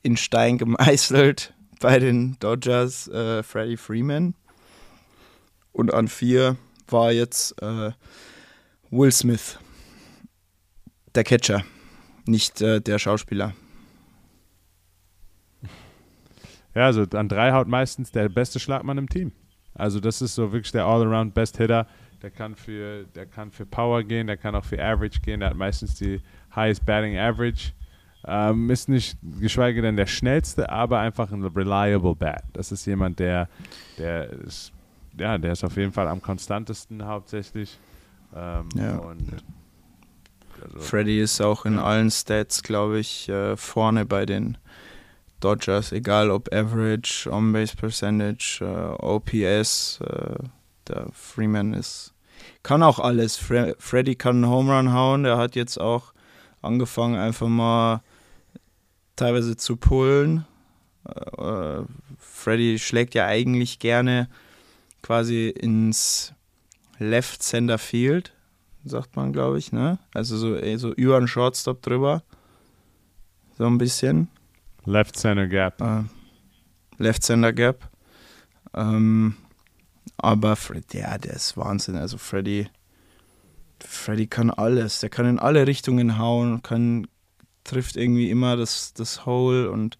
in Stein gemeißelt bei den Dodgers, äh, Freddie Freeman. Und an vier war jetzt äh, Will Smith, der Catcher, nicht äh, der Schauspieler. Ja, also an drei haut meistens der beste Schlagmann im Team. Also das ist so wirklich der All-Around Best Hitter. Der kann für, der kann für Power gehen, der kann auch für Average gehen. Der hat meistens die Highest Batting Average. Ähm, ist nicht, geschweige denn der schnellste, aber einfach ein reliable Bat. Das ist jemand, der, der ist, ja, der ist auf jeden Fall am konstantesten hauptsächlich. Ähm, Ja. Und also, Freddy ist auch in allen Stats, glaube ich, äh, vorne bei den Dodgers, egal ob Average, On-Base Percentage, äh, OPS. Äh, der Freeman ist, kann auch alles. Fre Freddy kann einen Home Run hauen. Der hat jetzt auch angefangen, einfach mal teilweise zu pullen. Äh, äh, Freddy schlägt ja eigentlich gerne quasi ins Left Center Field sagt man, glaube ich, ne? Also so, eh, so über den Shortstop drüber. So ein bisschen. Left Center Gap. Äh, Left Center Gap. Ähm, aber Fred, ja, der ist Wahnsinn. Also Freddy, Freddy kann alles. Der kann in alle Richtungen hauen, kann, trifft irgendwie immer das, das Hole und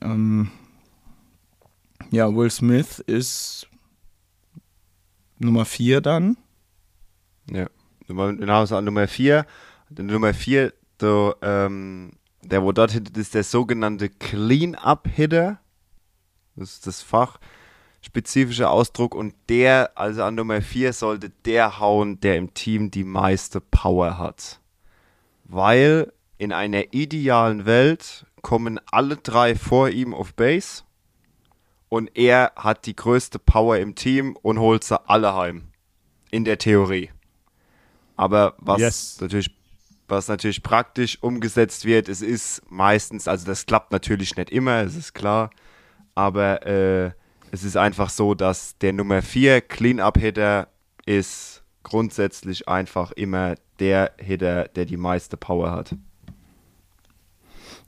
ähm, ja, Will Smith ist Nummer 4 dann. Ja. Nummer, genau, so Nummer 4. Nummer 4, der, ähm, der wo dort hittet, ist der sogenannte Clean-Up-Hitter. Das ist das fachspezifische Ausdruck. Und der, also an Nummer 4, sollte der hauen, der im Team die meiste Power hat. Weil in einer idealen Welt kommen alle drei vor ihm auf Base. Und er hat die größte Power im Team und holt sie alle heim. In der Theorie. Aber was Yes. natürlich was natürlich praktisch umgesetzt wird, es ist meistens, also das klappt natürlich nicht immer, es ist klar, aber äh, es ist einfach so, dass der Nummer 4 Clean-Up-Hitter ist grundsätzlich einfach immer der Hitter, der die meiste Power hat.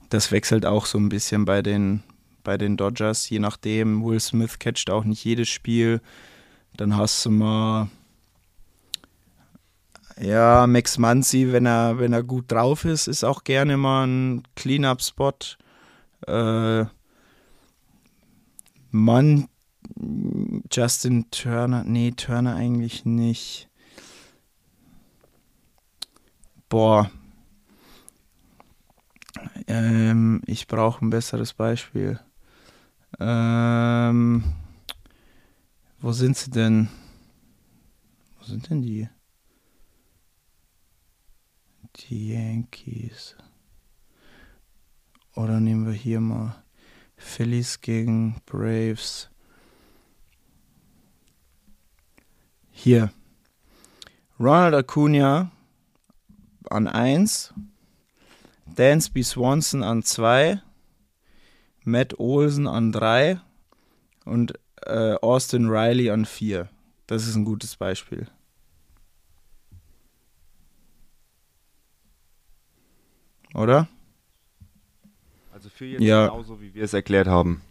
Das wechselt auch so ein bisschen bei den, bei den Dodgers, je nachdem. Will Smith catcht auch nicht jedes Spiel. Dann hast du mal ja, Max Muncy, wenn er, wenn er gut drauf ist, ist auch gerne mal ein Cleanup-Spot. Äh, Mann, Justin Turner, nee, Turner eigentlich nicht. Boah, ähm, ich brauche ein besseres Beispiel. Ähm, wo sind sie denn? Wo sind denn die? Die Yankees. Oder nehmen wir hier mal Phillies gegen Braves. Hier. Ronald Acuna an 1. Dansby Swanson an 2. Matt Olsen an 3. Und äh, Austin Riley an 4. Das ist ein gutes Beispiel. Oder? Also für jetzt Ja. genauso, wie wir es erklärt haben.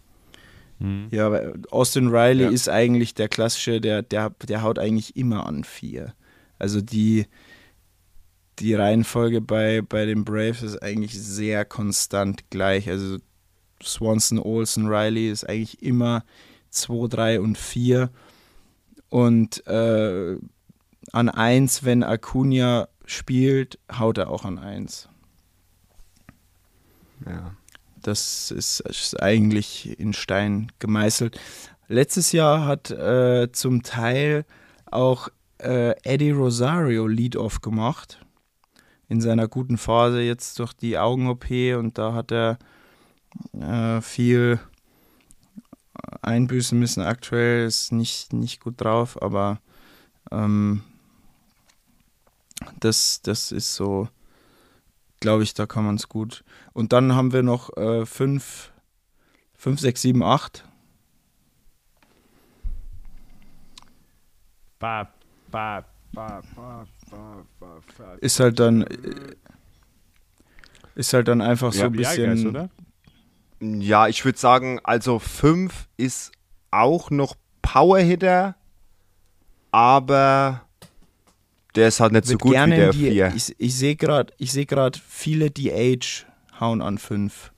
Mhm. Ja, aber Austin Riley Ja. ist eigentlich der klassische, der, der, der haut eigentlich immer an vier. Also die, die Reihenfolge bei, bei den Braves ist eigentlich sehr konstant gleich. Also Swanson, Olsen, Riley ist eigentlich immer 2, 3 und 4. Und äh, an 1, wenn Acuna spielt, haut er auch an 1. Ja. Das ist, ist eigentlich in Stein gemeißelt. Letztes Jahr hat äh, zum Teil auch äh, Eddie Rosario Lead-Off gemacht. In seiner guten Phase jetzt durch die Augen-OP und da hat er äh, viel einbüßen müssen. Aktuell ist nicht, nicht gut drauf, aber ähm, das, das ist so, glaube ich, da kann man es gut. Und dann haben wir noch 5, 5, 6, 7, 8. Ba, ba, ba, ba, ba, ba, ba. Ist halt dann, äh, ist halt dann einfach so Ja, ein bisschen. oder? Ja, ich würde sagen, also 5 ist auch noch Power-Hitter, aber der ist halt nicht so gut wie der die, 4. Ich, ich sehe gerade ich seh viele DH hauen an 5.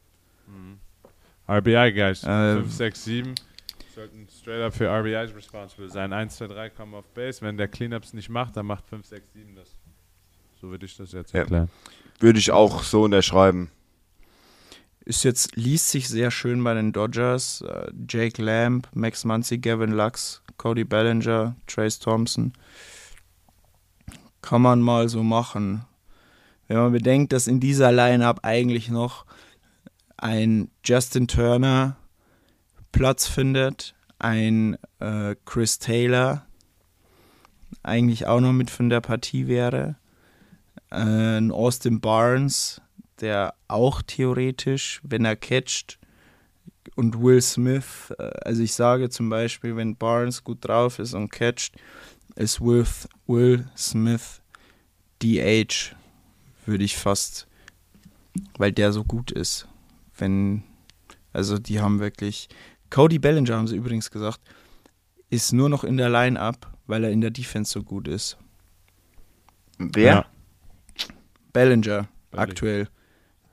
RBI Guys. Äh, 5, 6, 7 sollten straight up für RBIs responsible sein. 1, 2, 3 kommen auf Base. Wenn der Cleanups nicht macht, dann macht 5, 6, 7 das. So würde ich das jetzt Ja. erklären. Würde ich auch so unterschreiben. Ist jetzt, liest sich sehr schön bei den Dodgers. Äh, Jake Lamb, Max Muncy, Gavin Lux, Cody Bellinger, Trace Thompson. Kann man mal so machen. Wenn man bedenkt, dass in dieser Lineup eigentlich noch ein Justin Turner Platz findet, ein äh, Chris Taylor eigentlich auch noch mit von der Partie wäre, äh, ein Austin Barnes, der auch theoretisch, wenn er catcht, und Will Smith, äh, also ich sage zum Beispiel, wenn Barnes gut drauf ist und catcht, ist Will, Will Smith DH, würde ich fast, weil der so gut ist. Wenn, also die haben wirklich, Cody Bellinger haben sie übrigens gesagt, ist nur noch in der Line-Up, weil er in der Defense so gut ist. Wer? Ja. Bellinger, Bellinger. aktuell.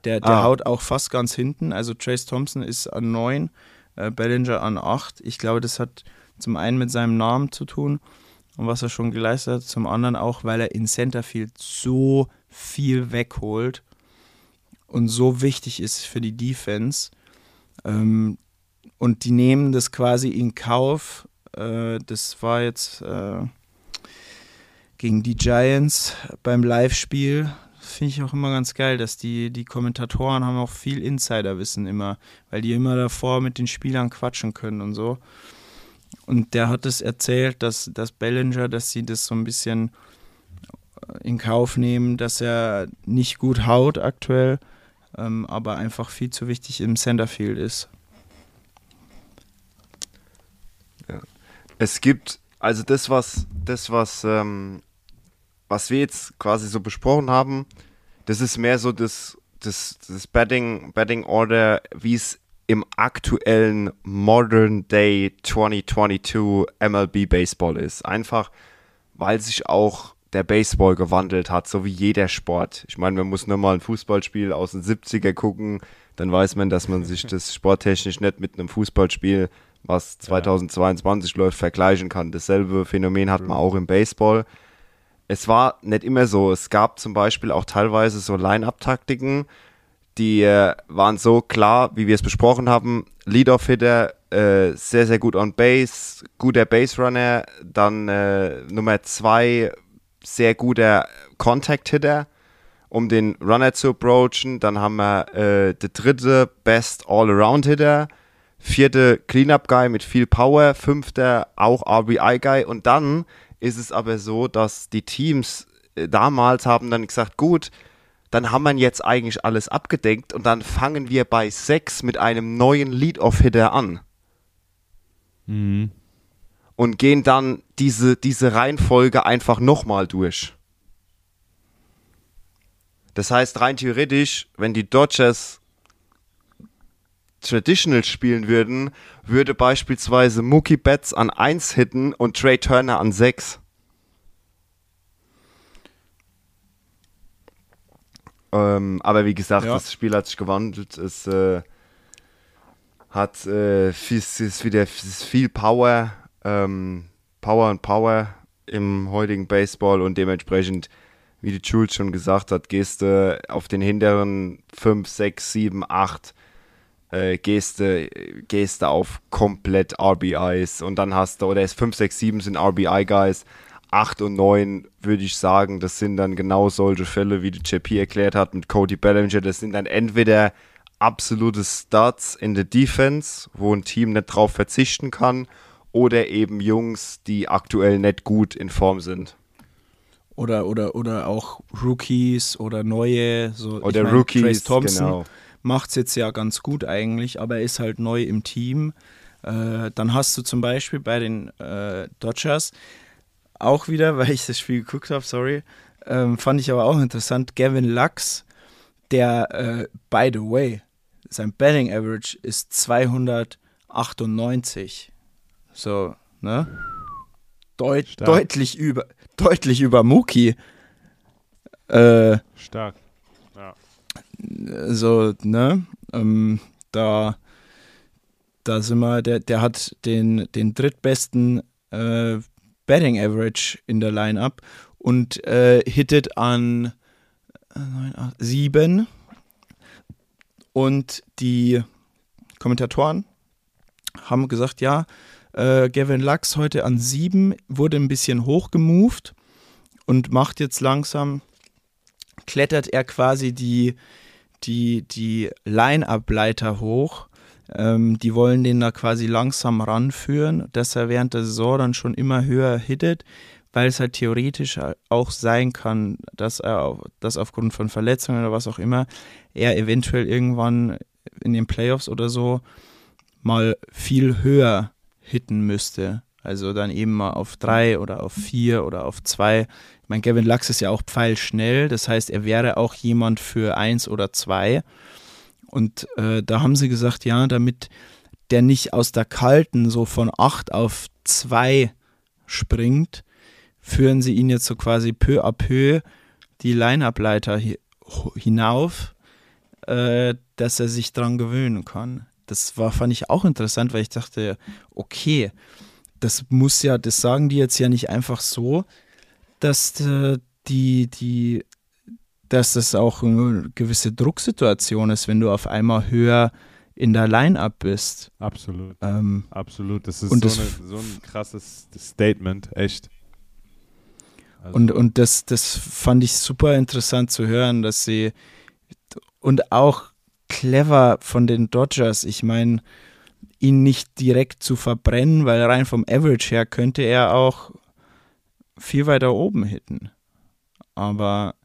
Der, der Ah. haut auch fast ganz hinten. Also Trace Thompson ist an 9, äh, Bellinger an 8. Ich glaube, das hat zum einen mit seinem Namen zu tun und was er schon geleistet hat, zum anderen auch, weil er in Centerfield so viel wegholt und so wichtig ist für die Defense. Ähm, und die nehmen das quasi in Kauf. Äh, das war jetzt äh, gegen die Giants beim Live-Spiel. Finde ich auch immer ganz geil, dass die, die Kommentatoren haben auch viel Insiderwissen immer, weil die immer davor mit den Spielern quatschen können und so. Und der hat es erzählt, dass, dass Bellinger, dass sie das so ein bisschen äh, in Kauf nehmen, dass er nicht gut haut aktuell, ähm, aber einfach viel zu wichtig im Centerfield ist. Es gibt, also das, was, das, was, ähm, was wir jetzt quasi so besprochen haben, das ist mehr so das, das, das Betting, Betting Order, wie es im aktuellen Modern Day 2022 MLB Baseball ist. Einfach, weil sich auch der Baseball gewandelt hat, so wie jeder Sport. Ich meine, man muss nur mal ein Fußballspiel aus den 70er gucken, dann weiß man, dass man sich das sporttechnisch nicht mit einem Fußballspiel, was 2022 läuft, vergleichen kann. Dasselbe Phänomen hat man auch im Baseball. Es war nicht immer so. Es gab zum Beispiel auch teilweise so Line-Up-Taktiken, die äh, waren so klar, wie wir es besprochen haben. Lead-Off-Hitter, äh, sehr, sehr gut on Base, guter Base-Runner. Dann äh, Nummer zwei, sehr guter Contact-Hitter, um den Runner zu approachen. Dann haben wir äh, der dritte, Best All-Around-Hitter. Vierte, Cleanup-Guy mit viel Power. Fünfter, auch RBI-Guy. Und dann ist es aber so, dass die Teams äh, damals haben dann gesagt, gut, dann haben wir jetzt eigentlich alles abgedeckt und dann fangen wir bei 6 mit einem neuen Lead-Off-Hitter an. Mhm. und gehen dann diese, diese Reihenfolge einfach nochmal durch. Das heißt, rein theoretisch, wenn die Dodgers Traditional spielen würden, würde beispielsweise Mookie Betts an 1 hitten und Trey Turner an 6. Ähm, aber wie gesagt, Ja. das Spiel hat sich gewandelt. Es äh, hat äh, viel, ist wieder ist viel Power, ähm, Power und Power im heutigen Baseball und dementsprechend, wie die Jules schon gesagt hat, gehst du auf den hinteren 5, 6, 7, 8 äh, gehst du gehst du auf komplett RBIs und dann hast du, oder es 5, 6, 7 sind RBI-Guys, 8 und 9 würde ich sagen, das sind dann genau solche Fälle, wie die JP erklärt hat mit Cody Bellinger, das sind dann entweder absolute Starts in der Defense, wo ein Team nicht drauf verzichten kann, oder eben Jungs, die aktuell nicht gut in Form sind. Oder, oder, oder auch Rookies oder neue. So, Oder ich mein, Rookies, Trace Thompson genau. macht es jetzt ja ganz gut eigentlich, aber er ist halt neu im Team. Äh, dann hast du zum Beispiel bei den äh, Dodgers auch wieder, weil ich das Spiel geguckt habe, sorry, ähm, fand ich aber auch interessant, Gavin Lux, der, äh, by the way, sein Betting Average ist 298. So, ne? Deut Stark. deutlich über, deutlich über Mookie. Äh, Stark. Ja. so, ne? Ähm, da, da sind wir, der, der hat den, den drittbesten äh, Betting Average in der Line-Up und äh, hittet an 7 und die Kommentatoren haben gesagt, ja, äh, Gavin Lux heute an 7 wurde ein bisschen hochgemoved und macht jetzt langsam, klettert er quasi die, die, die Line-Up-Leiter hoch. Ähm, die wollen den da quasi langsam ranführen, dass er während der Saison dann schon immer höher hittet, weil es halt theoretisch auch sein kann, dass er dass aufgrund von Verletzungen oder was auch immer er eventuell irgendwann in den Playoffs oder so mal viel höher hitten müsste. Also dann eben mal auf drei oder auf vier oder auf zwei. Ich meine, Gavin Lux ist ja auch pfeilschnell, das heißt, er wäre auch jemand für eins oder zwei. Und äh, da haben sie gesagt, ja, damit der nicht aus der kalten so von acht auf zwei springt, führen sie ihn jetzt so quasi peu à peu die Line-Up-Leiter hi hinauf, äh, dass er sich dran gewöhnen kann. Das war, fand ich auch interessant, weil ich dachte, okay, das muss ja, das sagen die jetzt ja nicht einfach so, dass äh, die, die, dass das auch eine gewisse Drucksituation ist, wenn du auf einmal höher in der Line-Up bist. Absolut. Ähm, Absolut. Das ist so, das- eine, so ein krasses Statement, echt. Also, Und, und das, das fand ich super interessant zu hören, dass sie und auch clever von den Dodgers, ich meine, ihn nicht direkt zu verbrennen, weil rein vom Average her könnte er auch viel weiter oben hitten. Aber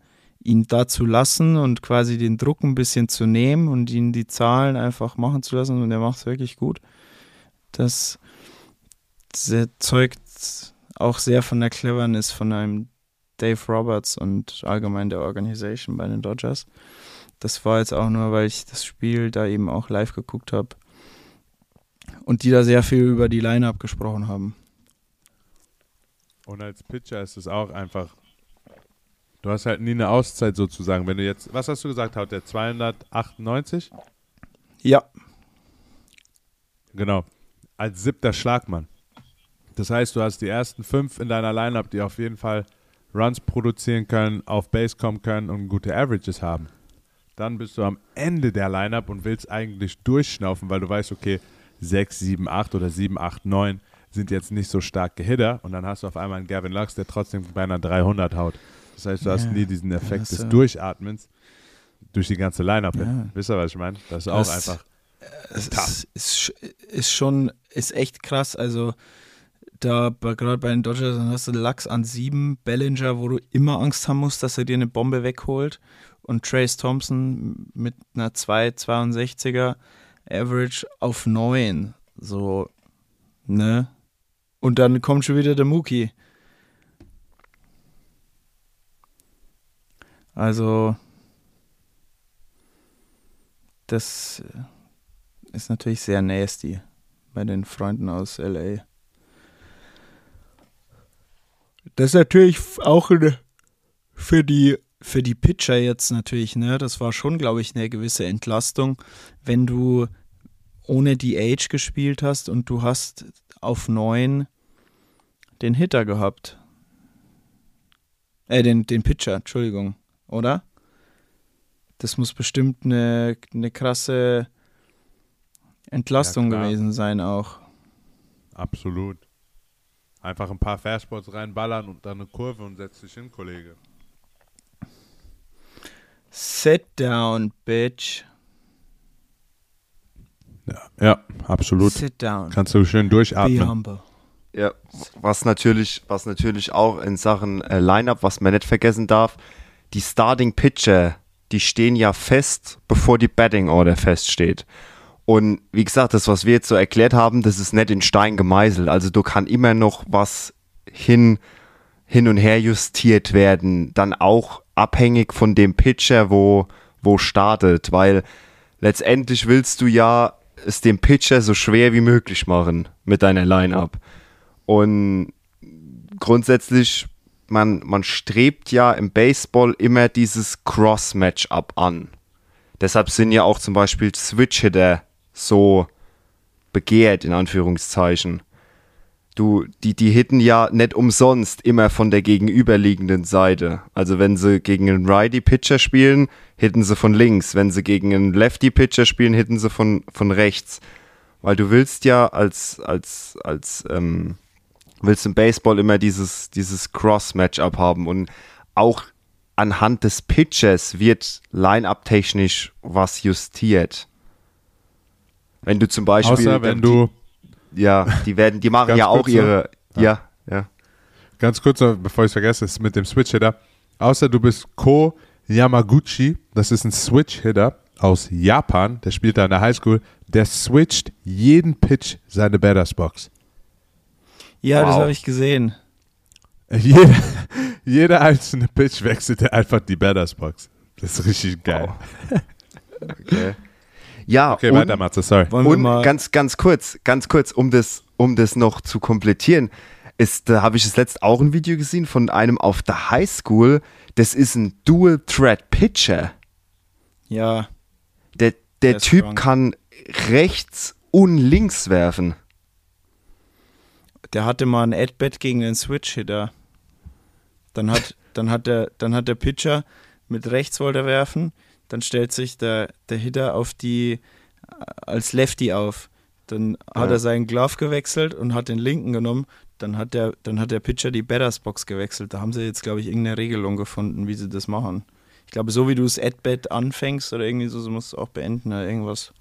ihn da zu lassen und quasi den Druck ein bisschen zu nehmen und ihn die Zahlen einfach machen zu lassen und er macht es wirklich gut, das, das zeugt auch sehr von der Cleverness von einem Dave Roberts und allgemein der Organisation bei den Dodgers. Das war jetzt auch nur, weil ich das Spiel da eben auch live geguckt habe und die da sehr viel über die Line-Up gesprochen haben. Und als Pitcher ist es auch einfach. Du hast halt nie eine Auszeit sozusagen. Wenn du jetzt, was hast du gesagt, haut der 298? Ja, Genau. Als siebter Schlagmann. Das heißt, du hast die ersten fünf in deiner Lineup, die auf jeden Fall Runs produzieren können, auf Base kommen können und gute Averages haben. Dann bist du am Ende der Lineup und willst eigentlich durchschnaufen, weil du weißt, okay, 6, 7, 8 oder 7, 8, 9 sind jetzt nicht so starke Hitter und dann hast du auf einmal einen Gavin Lux, der trotzdem beinahe 300 haut. Das heißt, du hast nie diesen Effekt des äh, Durchatmens durch die ganze Lineup. Wisst ihr, was ich meine? Das ist auch Das- einfach es Tough. ist, ist, ist schon, ist echt krass. Also da gerade bei den Dodgers dann hast du Lachs an sieben, Bellinger, wo du immer Angst haben musst, dass er dir eine Bombe wegholt und Trace Thompson mit einer 2,62er Average auf 9. So, ne? Und dann kommt schon wieder der Mookie. Also, das ist natürlich sehr nasty bei den Freunden aus LA. Das ist natürlich auch für die für die Pitcher jetzt natürlich, ne, das war schon, glaube ich, eine gewisse Entlastung, wenn du ohne die Age gespielt hast und du hast auf neun den Hitter gehabt. Äh, den, den Pitcher, Entschuldigung, oder? Das muss bestimmt eine, eine krasse Entlastung Ja, gewesen sein auch. Absolut. Einfach ein paar Fastballs reinballern und dann eine Kurve und setz dich hin, Kollege. Sit down, bitch. Ja, ja absolut. Sit down. Kannst du schön Be durchatmen. humble. Ja, was natürlich, was natürlich auch in Sachen äh, Lineup, was man nicht vergessen darf, die Starting Pitcher, die stehen ja fest, bevor die Batting Order feststeht. Und wie gesagt, das, was wir jetzt so erklärt haben, das ist nicht in Stein gemeißelt. Also du kann immer noch was hin, hin und her justiert werden. Dann auch abhängig von dem Pitcher, wo, wo startet. Weil letztendlich willst du ja es dem Pitcher so schwer wie möglich machen mit deiner Lineup. Und grundsätzlich, man, man strebt ja im Baseball immer dieses Cross-Matchup an. Deshalb sind ja auch zum Beispiel Switch-Hitter so begehrt, in Anführungszeichen. Du, die, die hitten ja nicht umsonst immer von der gegenüberliegenden Seite. Also wenn sie gegen einen Righty-Pitcher spielen, hitten sie von links. Wenn sie gegen einen Lefty-Pitcher spielen, hitten sie von, von rechts. Weil du willst ja als, als, als, ähm, willst im Baseball immer dieses, dieses Cross-Matchup haben und auch anhand des Pitchers wird line-up-technisch was justiert. Wenn du zum Beispiel. Außer wenn die, du, Ja, die werden, die machen ja auch noch. ihre. Ja, ja. ganz kurz, bevor ich es vergesse, ist mit dem Switch-Hitter. Außer du bist Ko Yamaguchi, das ist ein Switch-Hitter aus Japan, der spielt da in der Highschool, der switcht jeden Pitch seine Batters-Box. Ja, das Wow. habe ich gesehen. Jeder, jeder einzelne Pitch wechselt er einfach die Batters-Box. Das ist richtig geil. Okay. Ja, Okay, und, weiter, Matze, sorry. Und ganz, ganz kurz, ganz kurz, um das, um das noch zu komplettieren, ist, da habe ich das letzte auch ein Video gesehen von einem auf der Highschool. Das ist ein Dual-Thread-Pitcher. ja, Der, der Der ist Typ strong. kann rechts und links werfen. Der hatte mal ein Ad-Bet gegen den Switch-Hitter. Dann hat, dann, hat der, dann hat der Pitcher mit rechts wollte er werfen, dann stellt sich der, der Hitter auf die äh, als Lefty auf. Dann hat Ja. er seinen Glove gewechselt und hat den linken genommen. Dann hat der, dann hat der Pitcher die Batters Box gewechselt. Da haben sie jetzt, glaube ich, irgendeine Regelung gefunden, wie sie das machen. Ich glaube, so wie du das Ad-Bet anfängst oder irgendwie so, so musst du auch beenden oder irgendwas.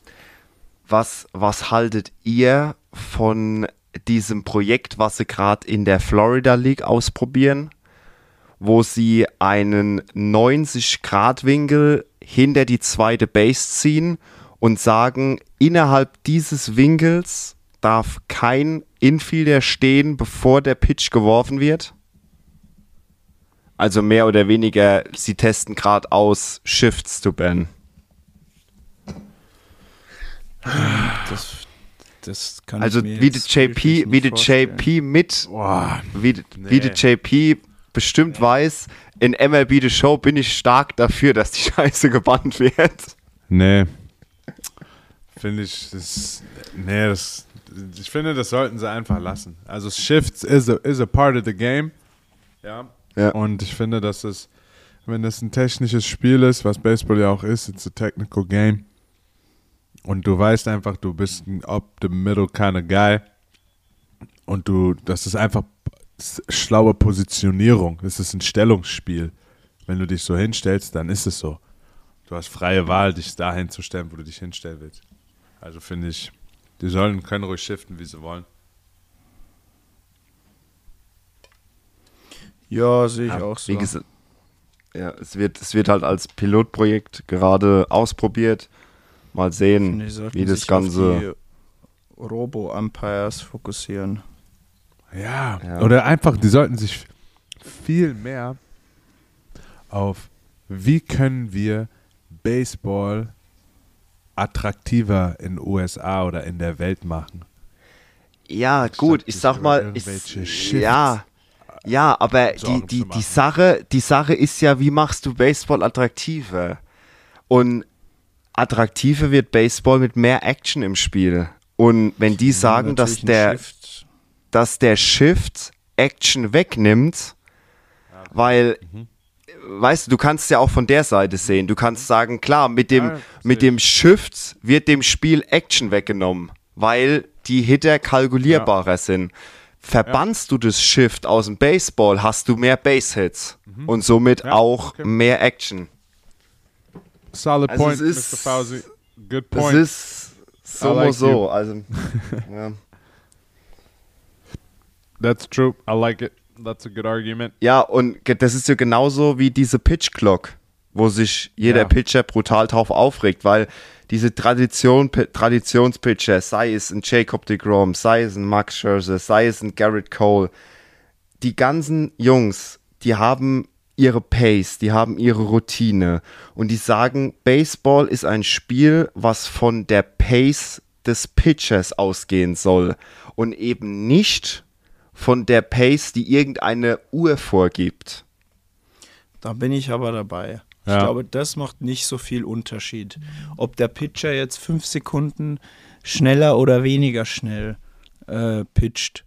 Was, was haltet ihr von diesem Projekt, was sie gerade in der Florida League ausprobieren, wo sie einen 90-Grad-Winkel hinter die zweite Base ziehen und sagen, innerhalb dieses Winkels darf kein Infielder stehen, bevor der Pitch geworfen wird? Also mehr oder weniger, sie testen gerade aus, Shifts zu bannen. Das, das kann Also ich mir wie die JP, wie die. JP mit, Boah, wie, Nee. wie die JP bestimmt weiß, in MLB The Show bin ich stark dafür, dass die Scheiße gebannt wird. nee. Finde ich, das, nee, das, ich finde, das sollten sie einfach lassen. Also Shifts is a, is a part of the game. Ja. Ja. Und ich finde, dass es, wenn es ein technisches Spiel ist, was Baseball ja auch ist, it's a technical game. Und du weißt einfach, du bist ein up the middle kind of guy. Und du, das ist einfach schlaue Positionierung. Es ist ein Stellungsspiel. Wenn du dich so hinstellst, dann ist es so. Du hast freie Wahl, dich dahin zu stellen, wo du dich hinstellen willst. Also finde ich, die sollen, können ruhig shiften, wie sie wollen. Ja, sehe ich Ja, auch so. Wie gesagt, ja, es wird, es wird halt als Pilotprojekt gerade ausprobiert. Mal sehen, Finde, wie das sich Ganze. auf die Robo-Umpires fokussieren. Ja. Ja. Oder einfach, die sollten sich viel mehr auf, wie können wir Baseball attraktiver in USA oder in der Welt machen. Ja, gut, ich sag mal, ich, ja, ja, aber die, Sorgen die, die. Sache, die Sache ist ja, wie machst du Baseball attraktiver? Und attraktiver wird Baseball mit mehr Action im Spiel. Und wenn die sagen, dass der, Shift. dass der Shift Action wegnimmt, weil, Mhm. weißt du, du kannst ja auch von der Seite sehen. Du kannst sagen, klar, mit dem, Ja, mit dem Shift wird dem Spiel Action weggenommen, weil die Hitter kalkulierbarer sind. Verbannst du das Shift aus dem Baseball, hast du mehr Base-Hits und somit Mhm. Ja, auch okay. mehr Action. Solid Also point, es ist- Mr. Fauzi. Good Das point. ist so like so. Also, ja. That's true. I like it. That's a good argument. Ja, und das ist ja genauso wie diese Pitch Clock, wo sich jeder Ja. Pitcher brutal drauf aufregt, weil diese Tradition, Pi- Traditionspitcher, sei es ein Jacob de Grom, sei es ein Max Scherzer, sei es ein Garrett Cole, die ganzen Jungs, die haben ihre Pace, die haben ihre Routine und die sagen, Baseball ist ein Spiel, was von der Pace des Pitchers ausgehen soll und eben nicht von der Pace, die irgendeine Uhr vorgibt. Da bin ich aber dabei. Ja. Ich glaube, das macht nicht so viel Unterschied. Ob der Pitcher jetzt fünf Sekunden schneller oder weniger schnell äh, pitcht.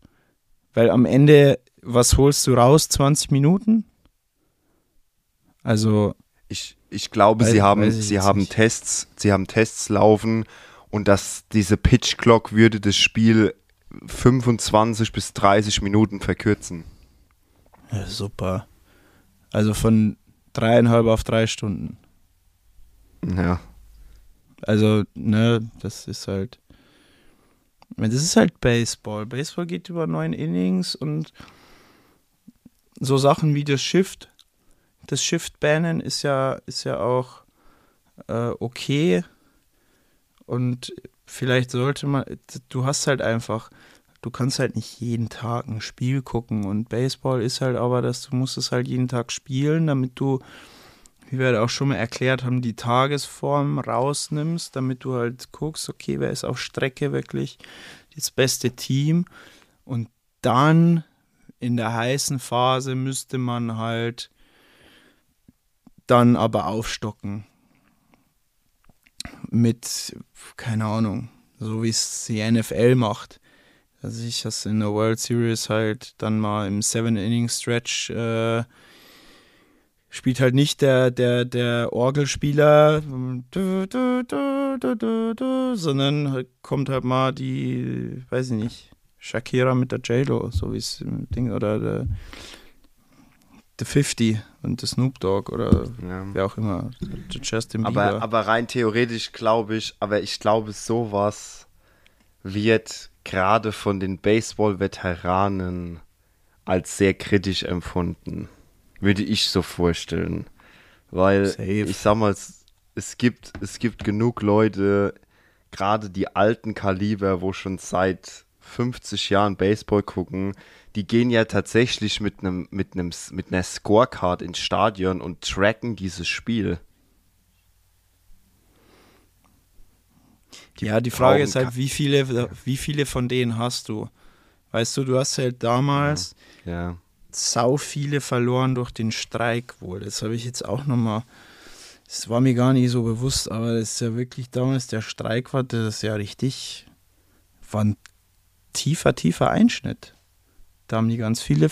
Weil am Ende, was holst du raus? 20 Minuten? Also, Ich, ich glaube, Weiß- sie haben, sie haben nicht. Tests, sie haben Tests laufen und dass diese Pitch Clock würde das Spiel 25 bis 30 Minuten verkürzen. ja, super. Also von dreieinhalb auf drei Stunden. Ja. Also, ne, das ist halt. Das ist halt Baseball. Baseball geht über neun Innings und so Sachen wie das Shift. Das Shift-Bannen ist ja, ist ja auch äh, okay. Und vielleicht sollte man. Du hast halt einfach. Du kannst halt nicht jeden Tag ein Spiel gucken. Und Baseball ist halt aber, dass du musst es halt jeden Tag spielen, damit du wie wir auch schon mal erklärt haben, die Tagesform rausnimmst, damit du halt guckst, okay, wer ist auf Strecke wirklich das beste Team. Und dann in der heißen Phase müsste man halt dann aber aufstocken. Mit, keine Ahnung, so wie es die NFL macht. Dass ich das in der World Series halt dann mal im Seven-Inning-Stretch äh, spielt halt nicht der, der, der Orgelspieler, sondern halt kommt halt mal die, weiß ich nicht, Shakira mit der J-Lo, so wie es im Ding, oder der, der 50 und der Snoop Dogg oder ja. wer auch immer, Justin Bieber. Aber, aber rein theoretisch glaube ich, aber ich glaube, sowas wird gerade von den Baseball-Veteranen als sehr kritisch empfunden. Würde ich so vorstellen. Weil Safe. ich sag mal, es, es, gibt, es gibt genug Leute, gerade die alten Kaliber, wo schon seit 50 Jahren Baseball gucken, die gehen ja tatsächlich mit einem mit einem mit einer Scorecard ins Stadion und tracken dieses Spiel. Ja, die Frage ist halt, wie viele, wie viele von denen hast du? Weißt du, du hast halt damals Ja. sau viele verloren durch den Streik wohl. Das habe ich jetzt auch nochmal. Das war mir gar nicht so bewusst, aber das ist ja wirklich damals der Streik war, das ist ja richtig, war ein tiefer, tiefer Einschnitt. Da haben die ganz viele,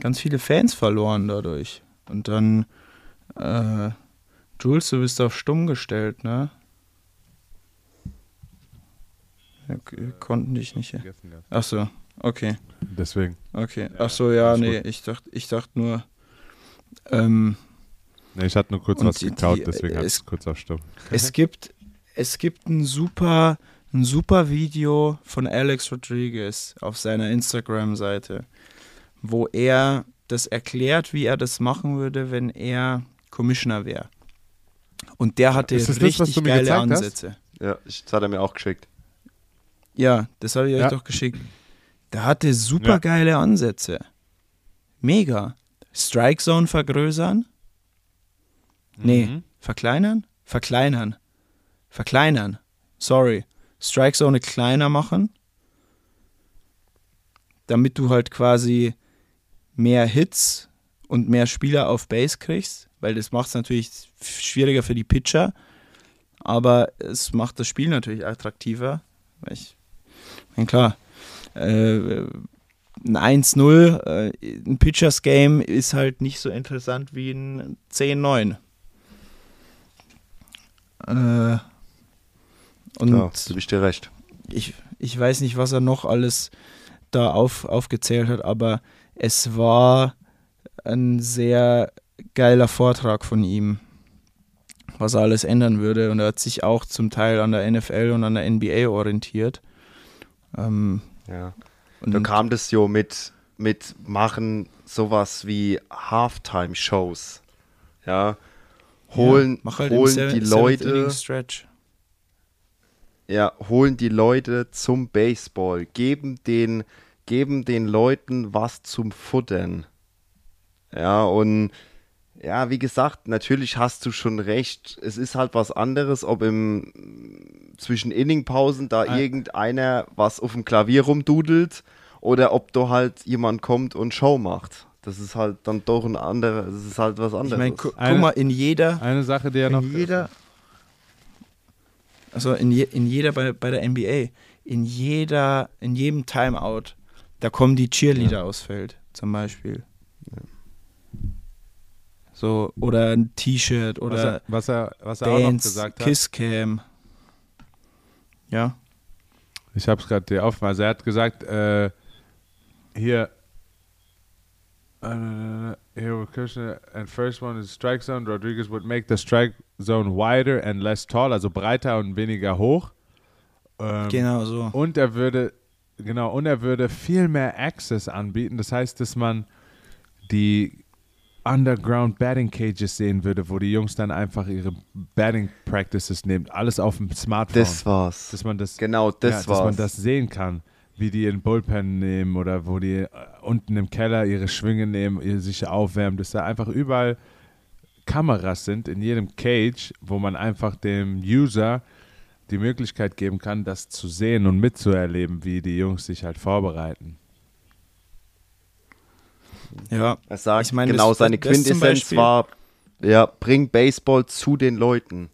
ganz viele Fans verloren dadurch. Und dann, äh, Jules, du bist auf stumm gestellt, ne? Wir konnten dich nicht. Ach so, okay. Deswegen. Okay. Ach so, ja, nee, ich dachte, ich dachte nur, ähm, Nee, ich hatte nur kurz was gekaut, die- deswegen hatte ich kurz auf Stumm. es gibt, es gibt ein super, ein super Video von Alex Rodriguez auf seiner Instagram-Seite, wo er das erklärt, wie er das machen würde, wenn er Commissioner wäre. Und der hatte Ist das das, was richtig mir geile gezeigt hast? Ansätze. Ja, das hat er mir auch geschickt. Ja, das habe ich Ja. euch doch geschickt. Der hatte super geile Ansätze. Mega. Strike Zone vergrößern? Nee, Mhm. verkleinern? Verkleinern. Verkleinern. Sorry. Strike Zone kleiner machen, damit du halt quasi mehr Hits und mehr Spieler auf Base kriegst, weil das macht es natürlich schwieriger für die Pitcher, aber es macht das Spiel natürlich attraktiver. Weil ich, meine, klar, äh, ein 1-0, äh, ein Pitchers Game ist halt nicht so interessant wie ein 10-9. Äh, und Ja, gebe ich dir recht. ich, ich weiß nicht, was er noch alles da auf, aufgezählt hat, aber es war ein sehr geiler Vortrag von ihm, was er alles ändern würde. Und er hat sich auch zum Teil an der NFL und an der NBA orientiert. Ähm, Ja. und Da kam das jo mit, mit machen sowas wie Halftime-Shows. Ja. Holen, ja, mach halt holen Seven- die Leute. Ja, holen die Leute zum Baseball, geben den, geben den Leuten was zum Futtern. Ja, und ja, wie gesagt, natürlich hast du schon recht. Es ist halt was anderes, ob im zwischen Inningpausen da Ein- irgendeiner was auf dem Klavier rumdudelt oder ob da halt jemand kommt und Show macht. Das ist halt dann doch ein anderer, das ist halt was Ich anderes. meine, gu guck Eine- mal, in jeder, Eine Sache, die er noch. in jeder, also in, je, in jeder bei, bei der NBA, in jeder, in jedem Timeout, da kommen die Cheerleader aufs Feld, zum Beispiel. So, oder ein T-Shirt was oder er, was er, was er auch noch Dance, gesagt hat. Kisscam. Ja, Ich habe es gerade dir aufgemacht. Also er hat gesagt, äh, hier, äh, here with Kirchner, and first one is strike zone. Rodriguez would make the strike zone wider and less tall, also breiter und weniger hoch. Ähm, genau so. Und er würde, genau, und er würde viel mehr Access anbieten. Das heißt, dass man die Underground Batting Cages sehen würde, wo die Jungs dann einfach ihre Batting Practices nehmen. Alles auf dem Smartphone. das war's. dass man das genau, das ja, dass war's. man das sehen kann, wie die ihren Bullpen nehmen oder wo die äh, unten im Keller ihre Schwinge nehmen, sich aufwärmen, dass da einfach überall Kameras sind in jedem Cage, wo man einfach dem User die Möglichkeit geben kann, das zu sehen und mitzuerleben, wie die Jungs sich halt vorbereiten. Ja, Er sagt, Ich meine, genau, das- seine das Quintessenz war, ja, bring Baseball zu den Leuten.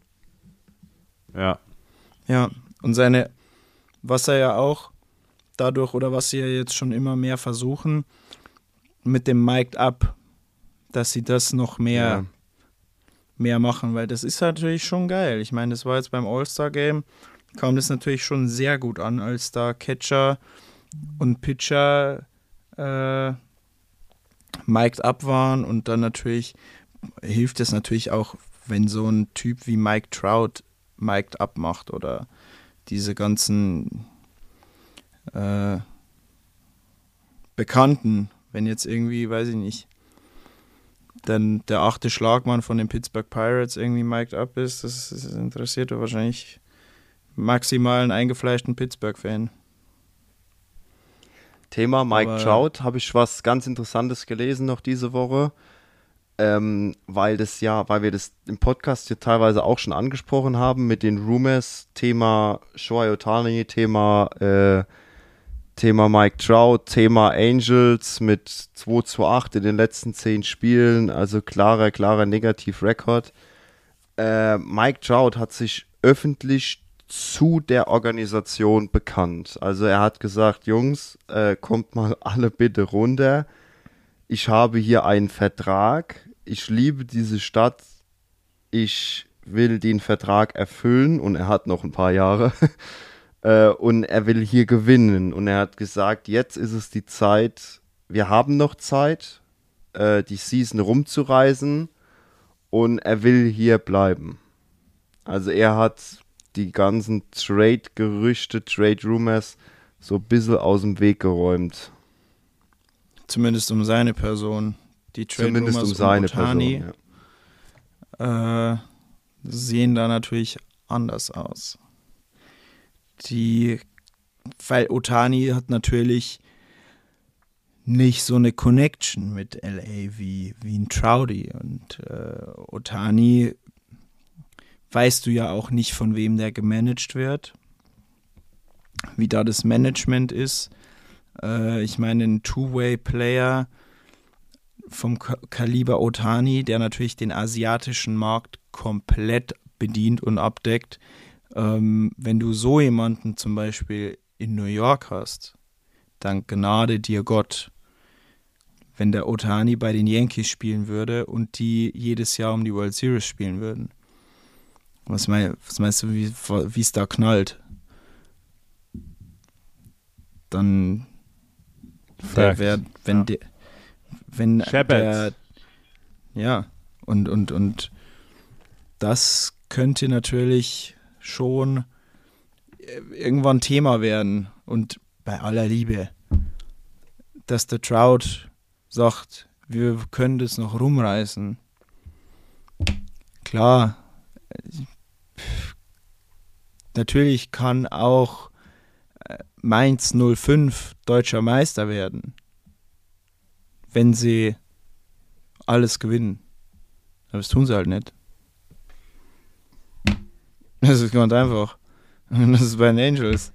Ja. ja. Und seine, was er ja auch dadurch oder was sie ja jetzt schon immer mehr versuchen, mit dem Mic'd Up, dass sie das noch mehr Ja. mehr machen, weil das ist natürlich schon geil. Ich meine, das war jetzt beim All-Star-Game, kam das natürlich schon sehr gut an, als da Catcher und Pitcher äh, mic'd up waren und dann natürlich hilft es natürlich auch, wenn so ein Typ wie Mike Trout mic'd up macht oder diese ganzen äh, Bekannten, wenn jetzt irgendwie, weiß ich nicht, dann der achte Schlagmann von den Pittsburgh Pirates irgendwie mic'd up ist, das, das interessiert wahrscheinlich maximal einen eingefleischten Pittsburgh-Fan. Thema Mike Aber- Trout, habe ich was ganz Interessantes gelesen noch diese Woche. Ähm, weil das ja, weil wir das im Podcast hier teilweise auch schon angesprochen haben mit den Rumors, Thema Shohei Otani, Thema, äh, Thema Mike Trout, Thema Angels mit 2 zu 8 in den letzten 10 Spielen, also klarer, klarer Negativ-Rekord. Äh, Mike Trout hat sich öffentlich zu der Organisation bekannt. Also er hat gesagt, Jungs, äh, kommt mal alle bitte runter. Ich habe hier einen Vertrag. Ich liebe diese Stadt. Ich will den Vertrag erfüllen und er hat noch ein paar Jahre. äh, und er will hier gewinnen. Und er hat gesagt, jetzt ist es die Zeit. Wir haben noch Zeit, äh, die Season rumzureisen. Und er will hier bleiben. Also er hat die ganzen Trade-Gerüchte, Trade-Rumors so ein bisschen aus dem Weg geräumt. Zumindest um seine Person. Die Trade Zumindest um seine Ohtani, Person. Ja. äh, sehen da natürlich anders aus. Die, weil Otani hat natürlich nicht so eine Connection mit LA wie, wie ein Troudy. Und äh, Otani weißt du ja auch nicht, von wem der gemanagt wird, wie da das Management ist. Äh, ich meine, ein Two-Way-Player vom Ka Kaliber Otani, der natürlich den asiatischen Markt komplett bedient und abdeckt. Ähm, wenn du so jemanden zum Beispiel in New York hast, dann gnade dir Gott, wenn der Otani bei den Yankees spielen würde und die jedes Jahr um die World Series spielen würden. Was, mein, was meinst du, wie es da knallt? Dann der wär, wenn ja. der wenn der ja und und und das könnte natürlich schon äh, irgendwann Thema werden und bei aller Liebe, dass der Trout sagt, wir können das noch rumreißen. Klar, natürlich kann auch äh, Mainz 05 deutscher Meister werden, wenn sie alles gewinnen. Aber das tun sie halt nicht. Das ist ganz einfach. Das ist bei den Angels.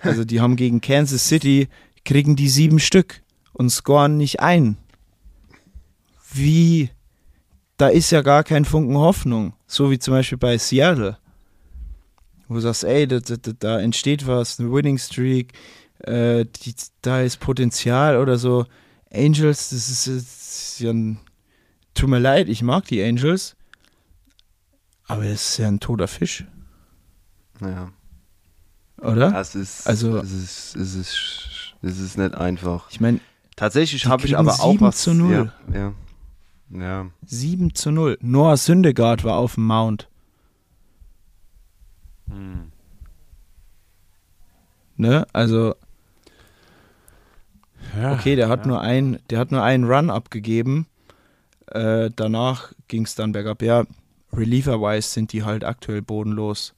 Also die haben gegen Kansas City, kriegen die sieben Stück und scoren nicht ein. Wie? Da ist ja gar kein Funken Hoffnung. So wie zum Beispiel bei Seattle. Wo du sagst, ey, da, da, da entsteht was, eine Winning Streak, äh, die, da ist Potenzial oder so. Angels, das ist, das ist ja ein. Tut mir leid, ich mag die Angels. Aber es ist ja ein toter Fisch. Ja. Oder? Es ist, also, es ist, es ist, es ist nicht einfach. Ich meine, tatsächlich habe ich aber auch was. zu 0. Ja, ja. ja. 7 zu 0. Noah Syndergaard war auf dem Mount. Hm. Ne? Also. Ja, okay, der hat ja. nur ein, der hat nur einen Run abgegeben. Äh, danach ging es dann bergab. Ja, reliever-wise sind die halt aktuell bodenlos.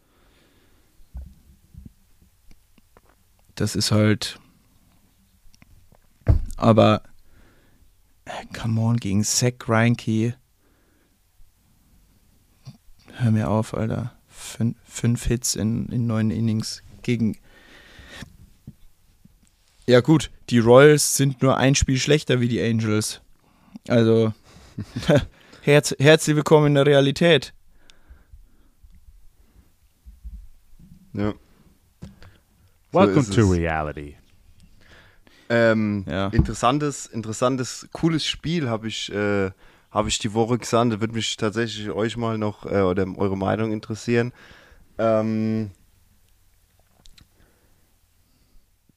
Das ist halt. Aber. Come on, gegen Zach Reinke. Hör mir auf, Alter. Fün fünf Hits in, in neun Innings gegen. Ja, gut, die Royals sind nur ein Spiel schlechter wie die Angels. Also. Herz, herzlich willkommen in der Realität. Ja. Welcome so to reality. Ähm, ja. Interessantes, interessantes, cooles Spiel habe ich, äh, hab ich die Woche gesandt. Da würde mich tatsächlich euch mal noch äh, oder eure Meinung interessieren. Ähm,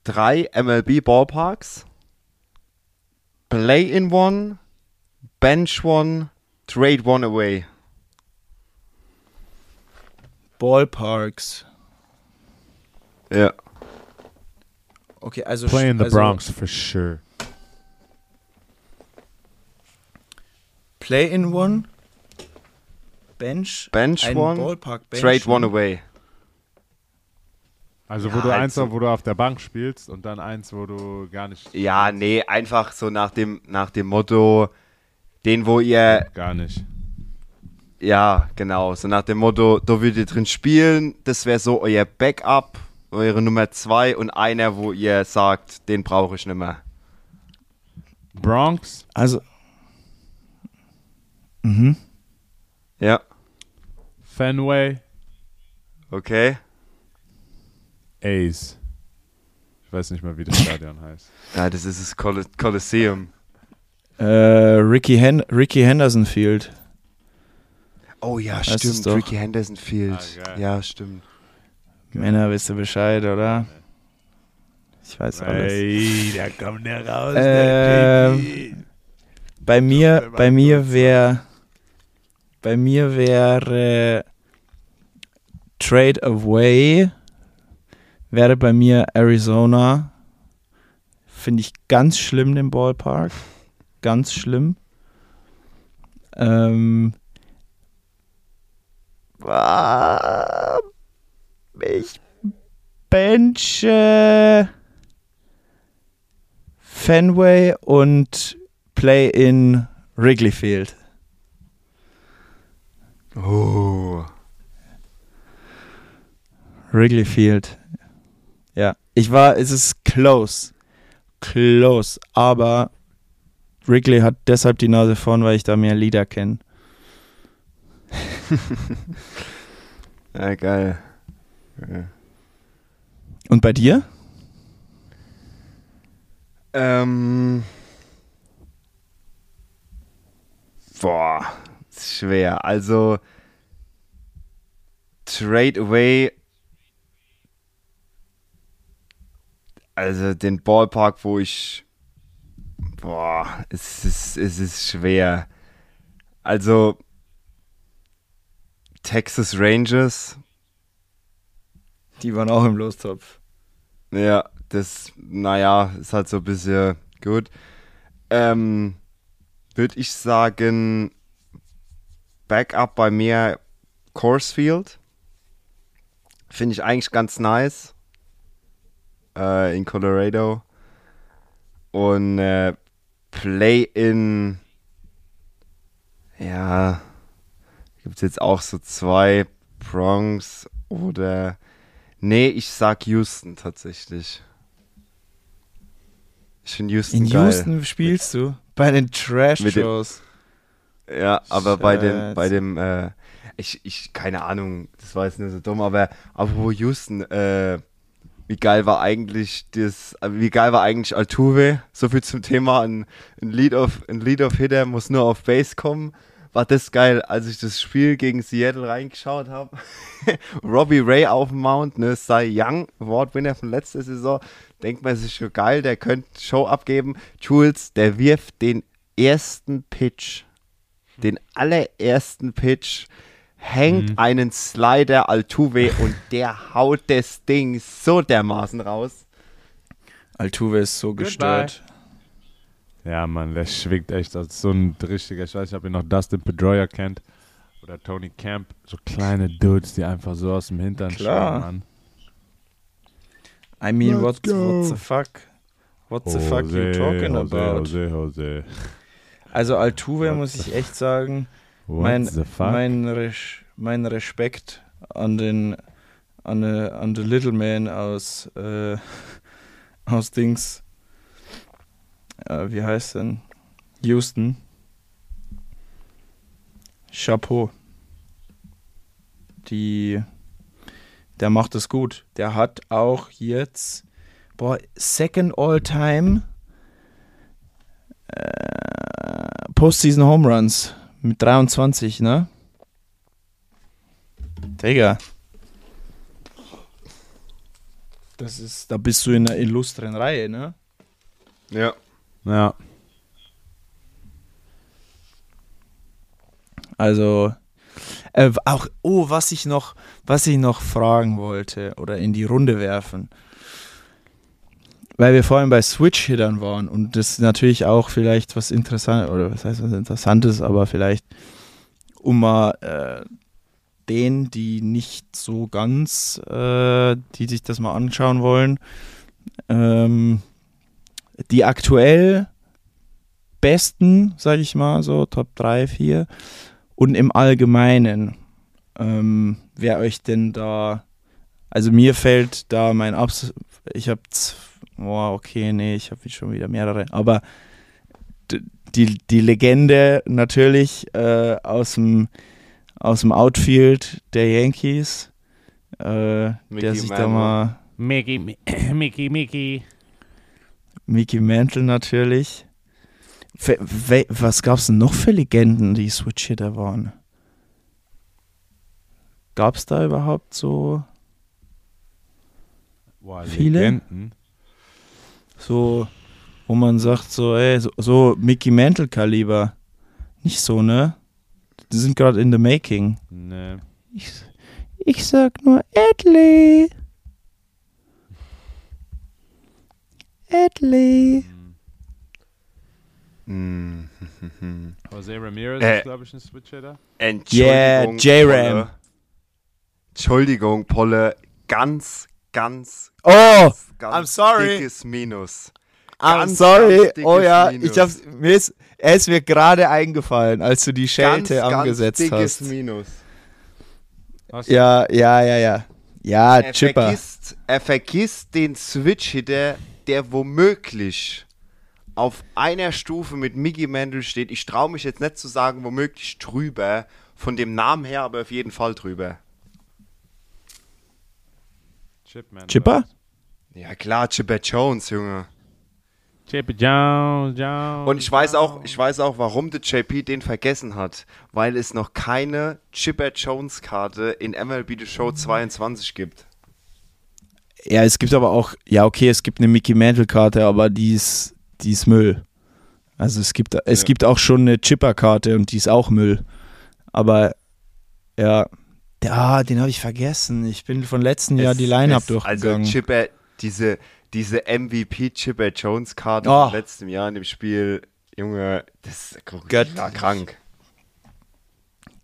drei MLB Ballparks. Play in one, Bench one, Trade one away. Ballparks. Ja. Okay, also. Play in the also, Bronx for sure. Play in one. Bench. Bench one. Ballpark Bench Trade one away. Also wo ja, du eins, also, wo du auf der Bank spielst und dann eins, wo du gar nicht. Ja, nee, einfach so nach dem, nach dem Motto, den, wo ihr. Gar nicht. Ja, genau. So nach dem Motto, da würdet ihr drin spielen, das wäre so euer Backup eure Nummer zwei und einer, wo ihr sagt, den brauche ich nicht mehr. Bronx? Also. Mhm. Ja. Fenway. Okay. Ace. Ich weiß nicht mal, wie das Stadion heißt. Ja, das ist das Col Coliseum. Äh, Ricky, Hen Ricky Henderson Field. Oh ja, das stimmt. Ricky Henderson Field. Ah, ja, stimmt. Männer, wisst ihr Bescheid, oder? Ich weiß alles. Hey, da kommt der raus. Äh, bei mir, bei mir wäre, bei mir wäre Trade Away wäre bei mir Arizona. Finde ich ganz schlimm den Ballpark, ganz schlimm. Ähm, ich benche Fenway und Play in Wrigley Field. Oh. Wrigley Field. Ja, ich war, es ist close. Close. Aber Wrigley hat deshalb die Nase vorn, weil ich da mehr Lieder kenne. Ja, geil. Ja. Und bei dir? Ähm. Boah, ist schwer. Also, Trade Away. Also, den Ballpark, wo ich. Boah, es ist, es ist schwer. Also, Texas Rangers. Die waren auch im Lostopf. Ja, das, naja, ist halt so ein bisschen gut. Ähm, würde ich sagen, Backup bei mir Coursefield. Finde ich eigentlich ganz nice. Äh, in Colorado. Und äh, Play-in. Ja, gibt es jetzt auch so zwei Bronx oder. Nee, ich sag Houston tatsächlich. Ich finde Houston In geil. Houston spielst du? Bei den Mit Trash-Shows. Ja, aber bei dem, Shit. bei dem, äh, ich, ich, keine Ahnung, das war jetzt nur so dumm, aber apropos Houston, äh, wie geil war eigentlich das, äh, wie geil war eigentlich Altuve? So viel zum Thema, ein, ein Lead of, ein Lead of Hitter muss nur auf Base kommen. War das geil, als ich das Spiel gegen Seattle reingeschaut habe. Robbie Ray auf dem Mount, ne, Cy Young, Award-Winner von letzter Saison. Denkt man sich schon geil, der könnte Show abgeben. Jules, der wirft den ersten Pitch den allerersten Pitch, hängt einen Slider Altuve und der haut das Ding so dermaßen raus. Altuve ist so gestört. Ja, Mann, der schwingt echt als so ein richtiger, ich weiß nicht, ob ihr noch Dustin Pedroia kennt oder Tony Camp, so kleine Dudes, die einfach so aus dem Hintern Klar. schauen, Mann. I mean, what, what the fuck? What the fuck you talking Jose, about? Jose, Jose. Also Altuve What muss ich echt sagen, mein, mein, Res mein Respekt an den an, the- an the Little Man aus äh, aus Dings. Äh, wie heißt denn? Houston. Chapeau. Die der macht es gut. Der hat auch jetzt boah second all time äh, Postseason Home Runs mit 23, ne? Digga. Das ist, da bist du in einer illustren Reihe, ne? Ja. Ja, Also, äh, auch, oh, was ich noch, was ich noch fragen wollte oder in die Runde werfen. Weil wir vorhin bei Switch-Hittern waren und das natürlich auch vielleicht was Interessantes, oder was heißt was Interessantes, aber vielleicht, um mal äh, denen, die nicht so ganz, äh, die sich das mal anschauen wollen, ähm, die aktuell besten, sage ich mal, so Top 3, 4 und im Allgemeinen, ähm, wer euch denn da, also mir fällt da mein Abs, ich habe, oh, okay, nee, ich habe schon wieder mehrere, aber die, die Legende natürlich äh, aus dem aus dem Outfield der Yankees, äh, der Mickey sich da Mantle. mal Mickey, Mi- Mickey, Mickey. Mickey Mantle natürlich. Fe- we- Was gab's denn noch für Legenden, die Switch-Hitter waren? Gab's da überhaupt so, Boah, Viele? Legenden. So, wo man sagt, so, ey, so, so Mickey Mantle-Kaliber? Nicht so, ne? Die sind gerade in the making. Nee. Ich, ich sag nur Adley. Adley. Mm. Jose Ramirez Äh. ist, glaube ich, ein Switch-Hitter. Yeah, Entschuldigung, J-Ram. Polle. Entschuldigung, Polle. Ganz, ganz, Oh, ganz I'm sorry. dickes Minus. Ganz, sorry. ganz dickes oh ja, Minus. ich hab's, mir ist, er ist mir gerade eingefallen, als du die Schelte ganz, angesetzt ganz dickes hast. Minus. Du- Ja, ja, ja, ja. Ja, Er Chipper. vergisst, er vergisst den Switch-Hitter, der womöglich auf einer Stufe mit Mickey Mantle steht. Ich traue mich jetzt nicht zu sagen, womöglich drüber. Von dem Namen her aber auf jeden Fall drüber. Chipman. Chipper? Ja klar, Chipper Jones, Junge. Chipper Jones, Jones. Und ich weiß auch, ich weiß auch, warum der JP den vergessen hat, weil es noch keine Chipper Jones Karte in MLB The Show 22 gibt. Ja, es gibt aber auch, ja, okay, es gibt eine Mickey Mantle-Karte, aber die ist, die ist Müll. Also es gibt, es Ja. gibt auch schon eine Chipper-Karte und die ist auch Müll. Aber ja, ja den habe ich vergessen. Ich bin von letzten Jahr die Line-Up es- durchgegangen. Also Chipper, diese, diese MVP Chipper Jones Karte Oh. von letztem Jahr in dem Spiel, Junge, das ist ja, krank.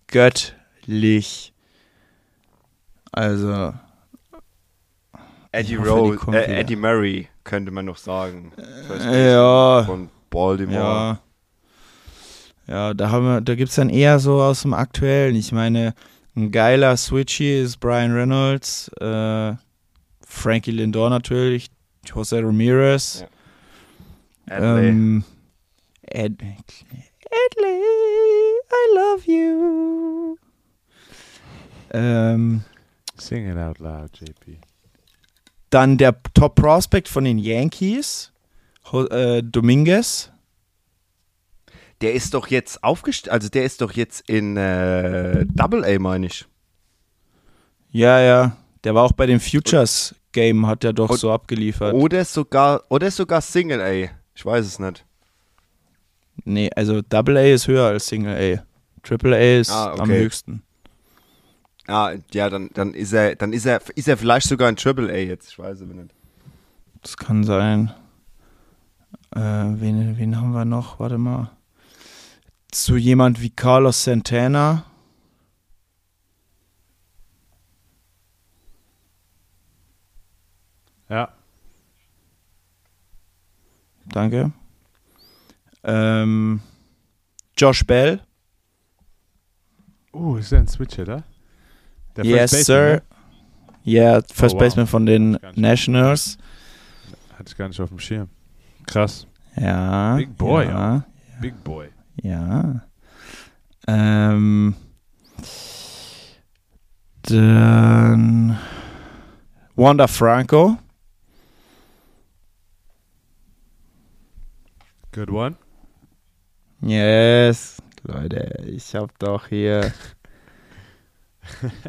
Göttlich. Also, Eddie Rose, äh. Eddie Murray könnte man noch sagen. First ja. Von Baltimore. ja. Ja, da haben wir, da gibt es dann eher so aus dem Aktuellen. Ich meine, ein geiler Switchy ist Brian Reynolds, äh, Frankie Lindor natürlich, Jose Ramirez, Ja. Adley. ähm, Ed, Edley, I love you. Ähm, Sing it out loud, JP. dann der Top Prospect von den Yankees, Ho- äh, Dominguez. Der ist doch jetzt aufgestellt, also der ist doch jetzt in äh, Double A, meine ich. Ja, ja. Der war auch bei dem Futures Game, hat er doch Und- so abgeliefert. Oder sogar, oder sogar Single A. Ich weiß es nicht. Nee, also Double A ist höher als Single A. Triple A ist Ah, okay. am höchsten. Ah, ja, dann, dann ist er, dann ist er, ist er vielleicht sogar ein Triple A jetzt. Ich weiß es nicht. Das kann sein. Äh, wen, wen haben wir noch? Warte mal. So jemand wie Carlos Santana. Ja. Danke. Ähm, Josh Bell. Uh, ist der ein Switch Hitter? Der yes, First sir. Baseman, Ja, First Oh, wow. Baseman von den. Nationals. ne? Hatte ich gar nicht auf dem Schirm. Krass. Ja. Big boy, ja. Big Boy. Ja. Ähm, dann Wanda Franco. Good one. Yes. Leute, ich hab doch hier.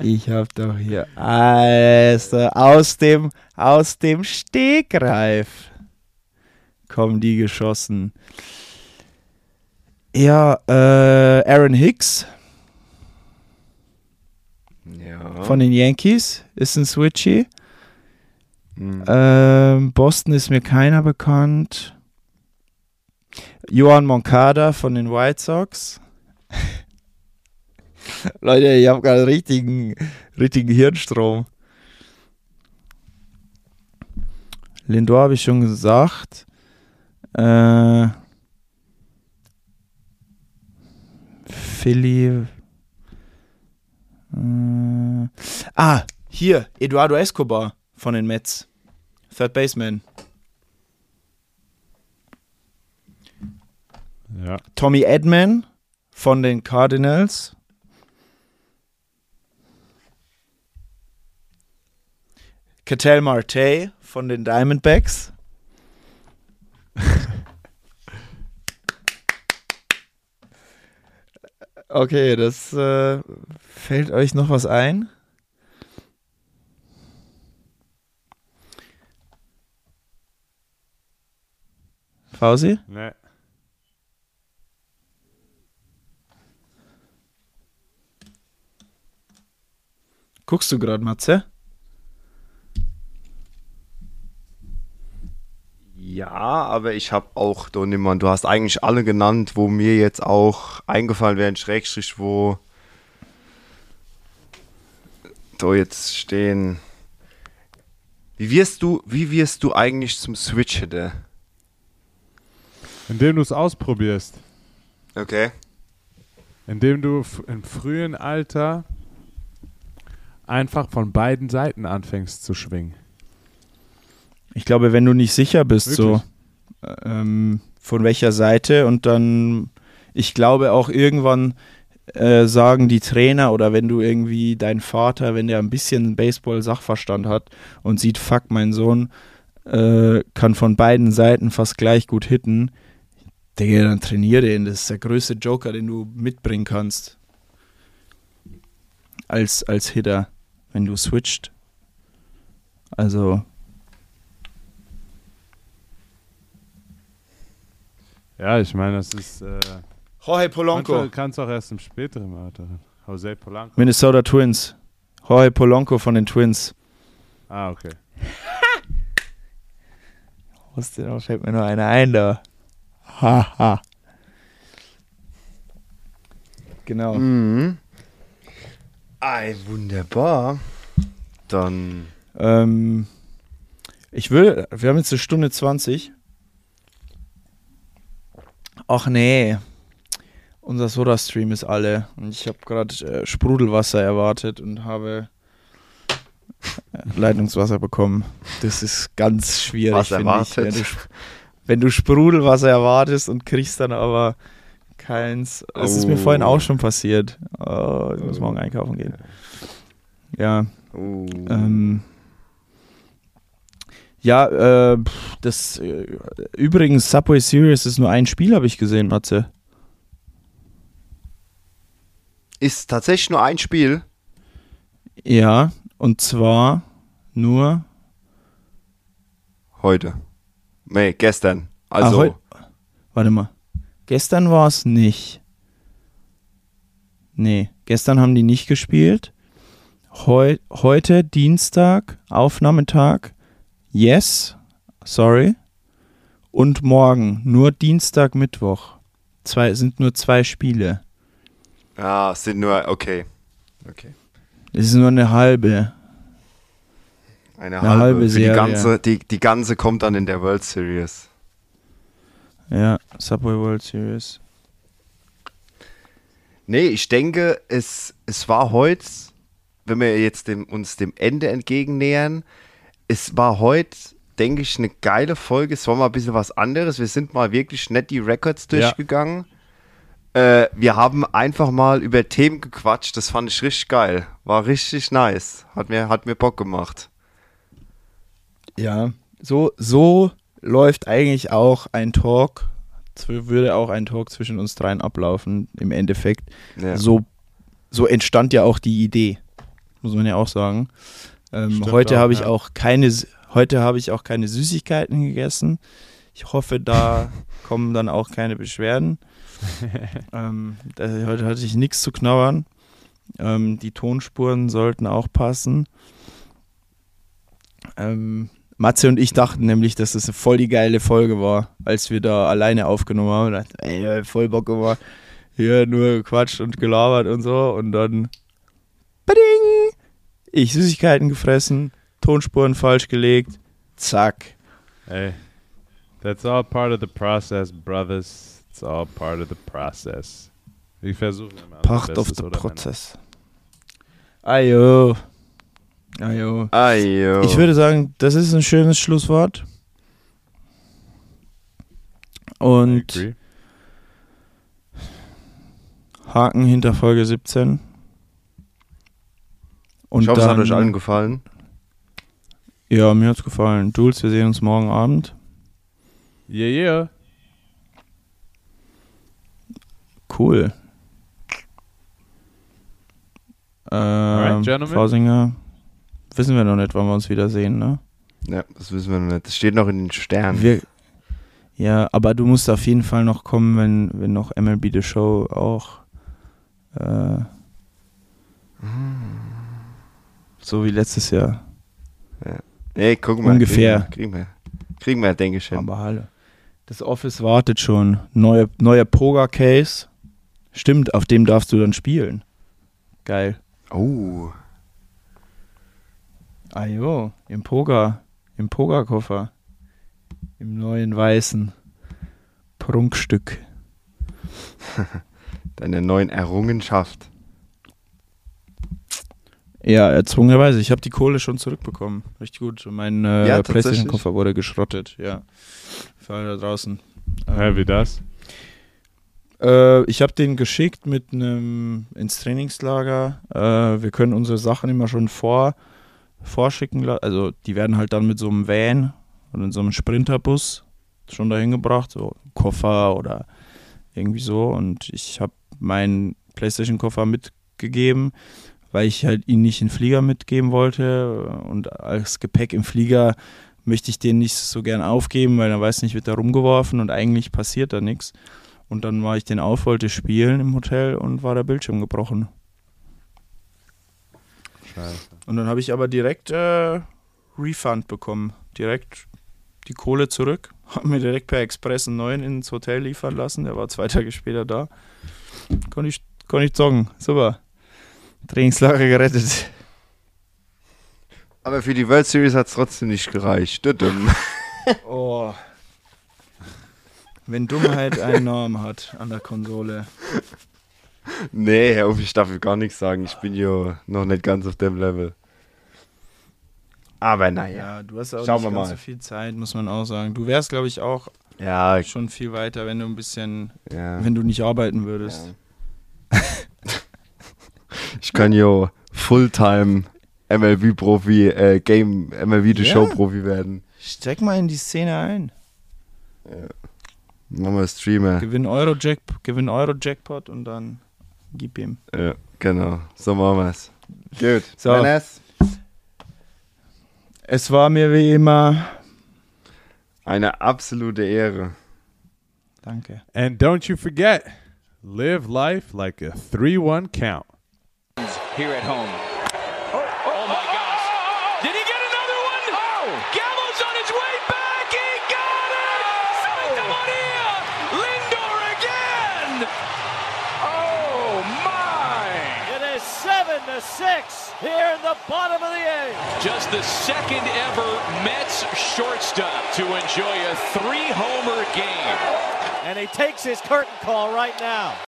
Ich hab doch hier. Also, aus dem, aus dem Stegreif kommen die geschossen. Ja, äh, Aaron Hicks Ja. von den Yankees ist ein Switchy. Hm. Ähm, Boston ist mir keiner bekannt. Johan Moncada von den White Sox. Leute, ich habe gerade richtigen, richtigen Hirnstrom. Lindor habe ich schon gesagt. Äh, Philly. Äh, ah, hier, Eduardo Escobar von den Mets. Third Baseman. Ja. Tommy Edman von den Cardinals. Cattell Marte von den Diamondbacks. Okay, das äh, fällt euch noch was ein? Fausi? Ne. Guckst du gerade, Matze? Ja, aber ich habe auch, Donnemann, du hast eigentlich alle genannt, wo mir jetzt auch eingefallen wären, Schrägstrich, wo da jetzt stehen. Wie wirst du, wie wirst du eigentlich zum Switch-Hitter? Indem du es ausprobierst. Okay. Indem du im frühen Alter einfach von beiden Seiten anfängst zu schwingen. Ich glaube, wenn du nicht sicher bist, so Wirklich? ähm, von welcher Seite und dann, ich glaube auch irgendwann äh, sagen die Trainer oder wenn du irgendwie dein Vater, wenn der ein bisschen Baseball-Sachverstand hat und sieht, fuck, mein Sohn äh, kann von beiden Seiten fast gleich gut hitten, Digga, dann trainier den. Das ist der größte Joker, den du mitbringen kannst. Als, als Hitter, wenn du switcht. Also, Ja, ich meine, das ist. Äh, Jorge manchmal kannst du auch erst im späteren Alter. Jose Polanco. Minnesota Twins. Jorge Polanco von den Twins. Ah, okay. Wusste, da fällt mir nur einer ein da. Haha. Genau. Mhm. Ei, wunderbar. Dann. Ähm, ich will, wir haben jetzt eine Stunde 20. Ach nee. Unser Soda-Stream ist alle. Und ich habe gerade äh, Sprudelwasser erwartet und habe äh, Leitungswasser bekommen. Das ist ganz schwierig. Was erwartet? Ich. Wenn, du, wenn du Sprudelwasser erwartest und kriegst dann aber keins. Das ist mir Oh. vorhin auch schon passiert. Oh, ich muss morgen einkaufen gehen. Ja. Oh. Ähm, ja, äh, das äh, übrigens Subway Series ist nur ein Spiel, habe ich gesehen, Matze. Ist tatsächlich nur ein Spiel. Ja, und zwar nur Heute. Nee, gestern. Ah, Also. heu- Warte mal. Gestern war es nicht. Nee, gestern haben die nicht gespielt. Heu heute Dienstag, Aufnahmetag. Yes, sorry. Und morgen nur Dienstag, Mittwoch. Zwei sind nur zwei Spiele. es sind nur. Okay. Okay. Es ist nur eine halbe. Eine, Eine halbe, halbe Serie. Die ganze, die, die ganze kommt dann in der World Series. Ja, Subway World Series. Nee, ich denke, es, es war heute, wenn wir jetzt dem, uns dem Ende entgegennähern, es war heute, denke ich, eine geile Folge. Es war mal ein bisschen was anderes. Wir sind mal wirklich nett die Records Ja. durchgegangen. Äh, wir haben einfach mal über Themen gequatscht. Das fand ich richtig geil. War richtig nice. Hat mir, hat mir Bock gemacht. Ja, so, so läuft eigentlich auch ein Talk. Würde auch ein Talk zwischen uns dreien ablaufen, im Endeffekt. Ja. So, so entstand ja auch die Idee, muss man ja auch sagen. Ähm, Stimmt heute habe ich ja. auch keine, heute habe ich auch keine Süßigkeiten gegessen. Ich hoffe, da kommen dann auch keine Beschwerden. ähm, heute hatte ich nichts zu knabbern. Ähm, die Tonspuren sollten auch passen. Ähm, Matze und ich dachten nämlich, dass das eine voll die geile Folge war, als wir da alleine aufgenommen haben. Dachten, ey, voll Bock gemacht. Hier nur gequatscht und gelabert und so. Und dann, bading, ich Süßigkeiten gefressen, Tonspuren falsch gelegt, zack. Hey, that's all part of the process, brothers. It's all part of the process. Wir versuchen immer. Part of the? Prozess. Ajo. Ajo. Ayo. Ich würde sagen, das ist ein schönes Schlusswort. Und. Haken hinter Folge 17. Und ich hoffe, es hat dann- euch allen gefallen. Ja, mir hat's gefallen. Jules, wir sehen uns morgen Abend. Yeah, yeah. Cool. Ähm, Alright, gentlemen. Flausinger, wissen wir noch nicht, wann wir uns wiedersehen, ne? Ja, das wissen wir noch nicht. Das steht noch in den Sternen. Wir, ja, aber du musst auf jeden Fall noch kommen, wenn, wenn noch MLB The Show auch äh, so wie letztes Jahr. Nee, guck mal. Ungefähr. Kriegen wir, kriegen wir, denke ich hin. Aber hallo. Das Office wartet schon. Neue, neuer Poker-Case. Stimmt, auf dem darfst du dann spielen. Geil. Oh. Ah jo, im Poker, im Pokerkoffer. Im neuen weißen Prunkstück. Deine neuen Errungenschaft. Ja, erzwungenerweise. Ich habe die Kohle schon zurückbekommen. Richtig gut. Mein äh, Ja. Playstation-Koffer wurde geschrottet. Ja. Für alle da draußen. Hä, wie das? Äh, ich habe den geschickt mit einem ins Trainingslager. Äh, wir können unsere Sachen immer schon vor, vorschicken. la- Also die werden halt dann mit so einem Van oder in so einem Sprinterbus schon dahin gebracht, so Koffer oder irgendwie so. Und ich habe meinen PlayStation-Koffer mitgegeben, weil ich halt ihn nicht in den Flieger mitgeben wollte. Und als Gepäck im Flieger möchte ich den nicht so gern aufgeben, weil dann weiß nicht, wird da rumgeworfen und eigentlich passiert da nichts. Und dann war ich den auf, wollte spielen im Hotel und war der Bildschirm gebrochen. Scheiße. Und dann habe ich aber direkt äh, Refund bekommen. Direkt die Kohle zurück. Habe mir direkt per Express einen neuen ins Hotel liefern lassen. Der war zwei Tage später da. Konnte ich, konnte ich joggen. Super. Trainingslager gerettet. Aber für die World Series hat es trotzdem nicht gereicht. Oh. Wenn Dummheit einen Namen hat an der Konsole. nee, Herr Uff, ich darf gar nichts sagen. Ich bin ja noch nicht ganz auf dem Level. Aber naja. Ja, du hast auch Schauen nicht wir ganz mal. so viel Zeit, muss man auch sagen. Du wärst, glaube ich, auch Ja, schon viel weiter, wenn du ein bisschen, ja. wenn du nicht arbeiten würdest. Ja. Ich kann ja Fulltime MLB-Profi, äh, Game, MLB The Ja. Show-Profi werden. Steck mal in die Szene ein. Machen wir Streamer. Gewinn Euro, Jack, gewinn Euro Jackpot und dann gib ihm. Ja, genau. So machen wir's. Gut. So. Dennis, Es war mir wie immer. eine absolute Ehre. Danke. And don't you forget, live life like a 3-1 count. Here at home. Oh, oh, oh my oh, gosh. Did he get another one? Gallows on his way back. He got it. Santa Maria. Lindor again. Oh, my. It is seven to six here in the bottom of the eighth. Just the second ever Mets shortstop to enjoy a three homer game. And he takes his curtain call right now.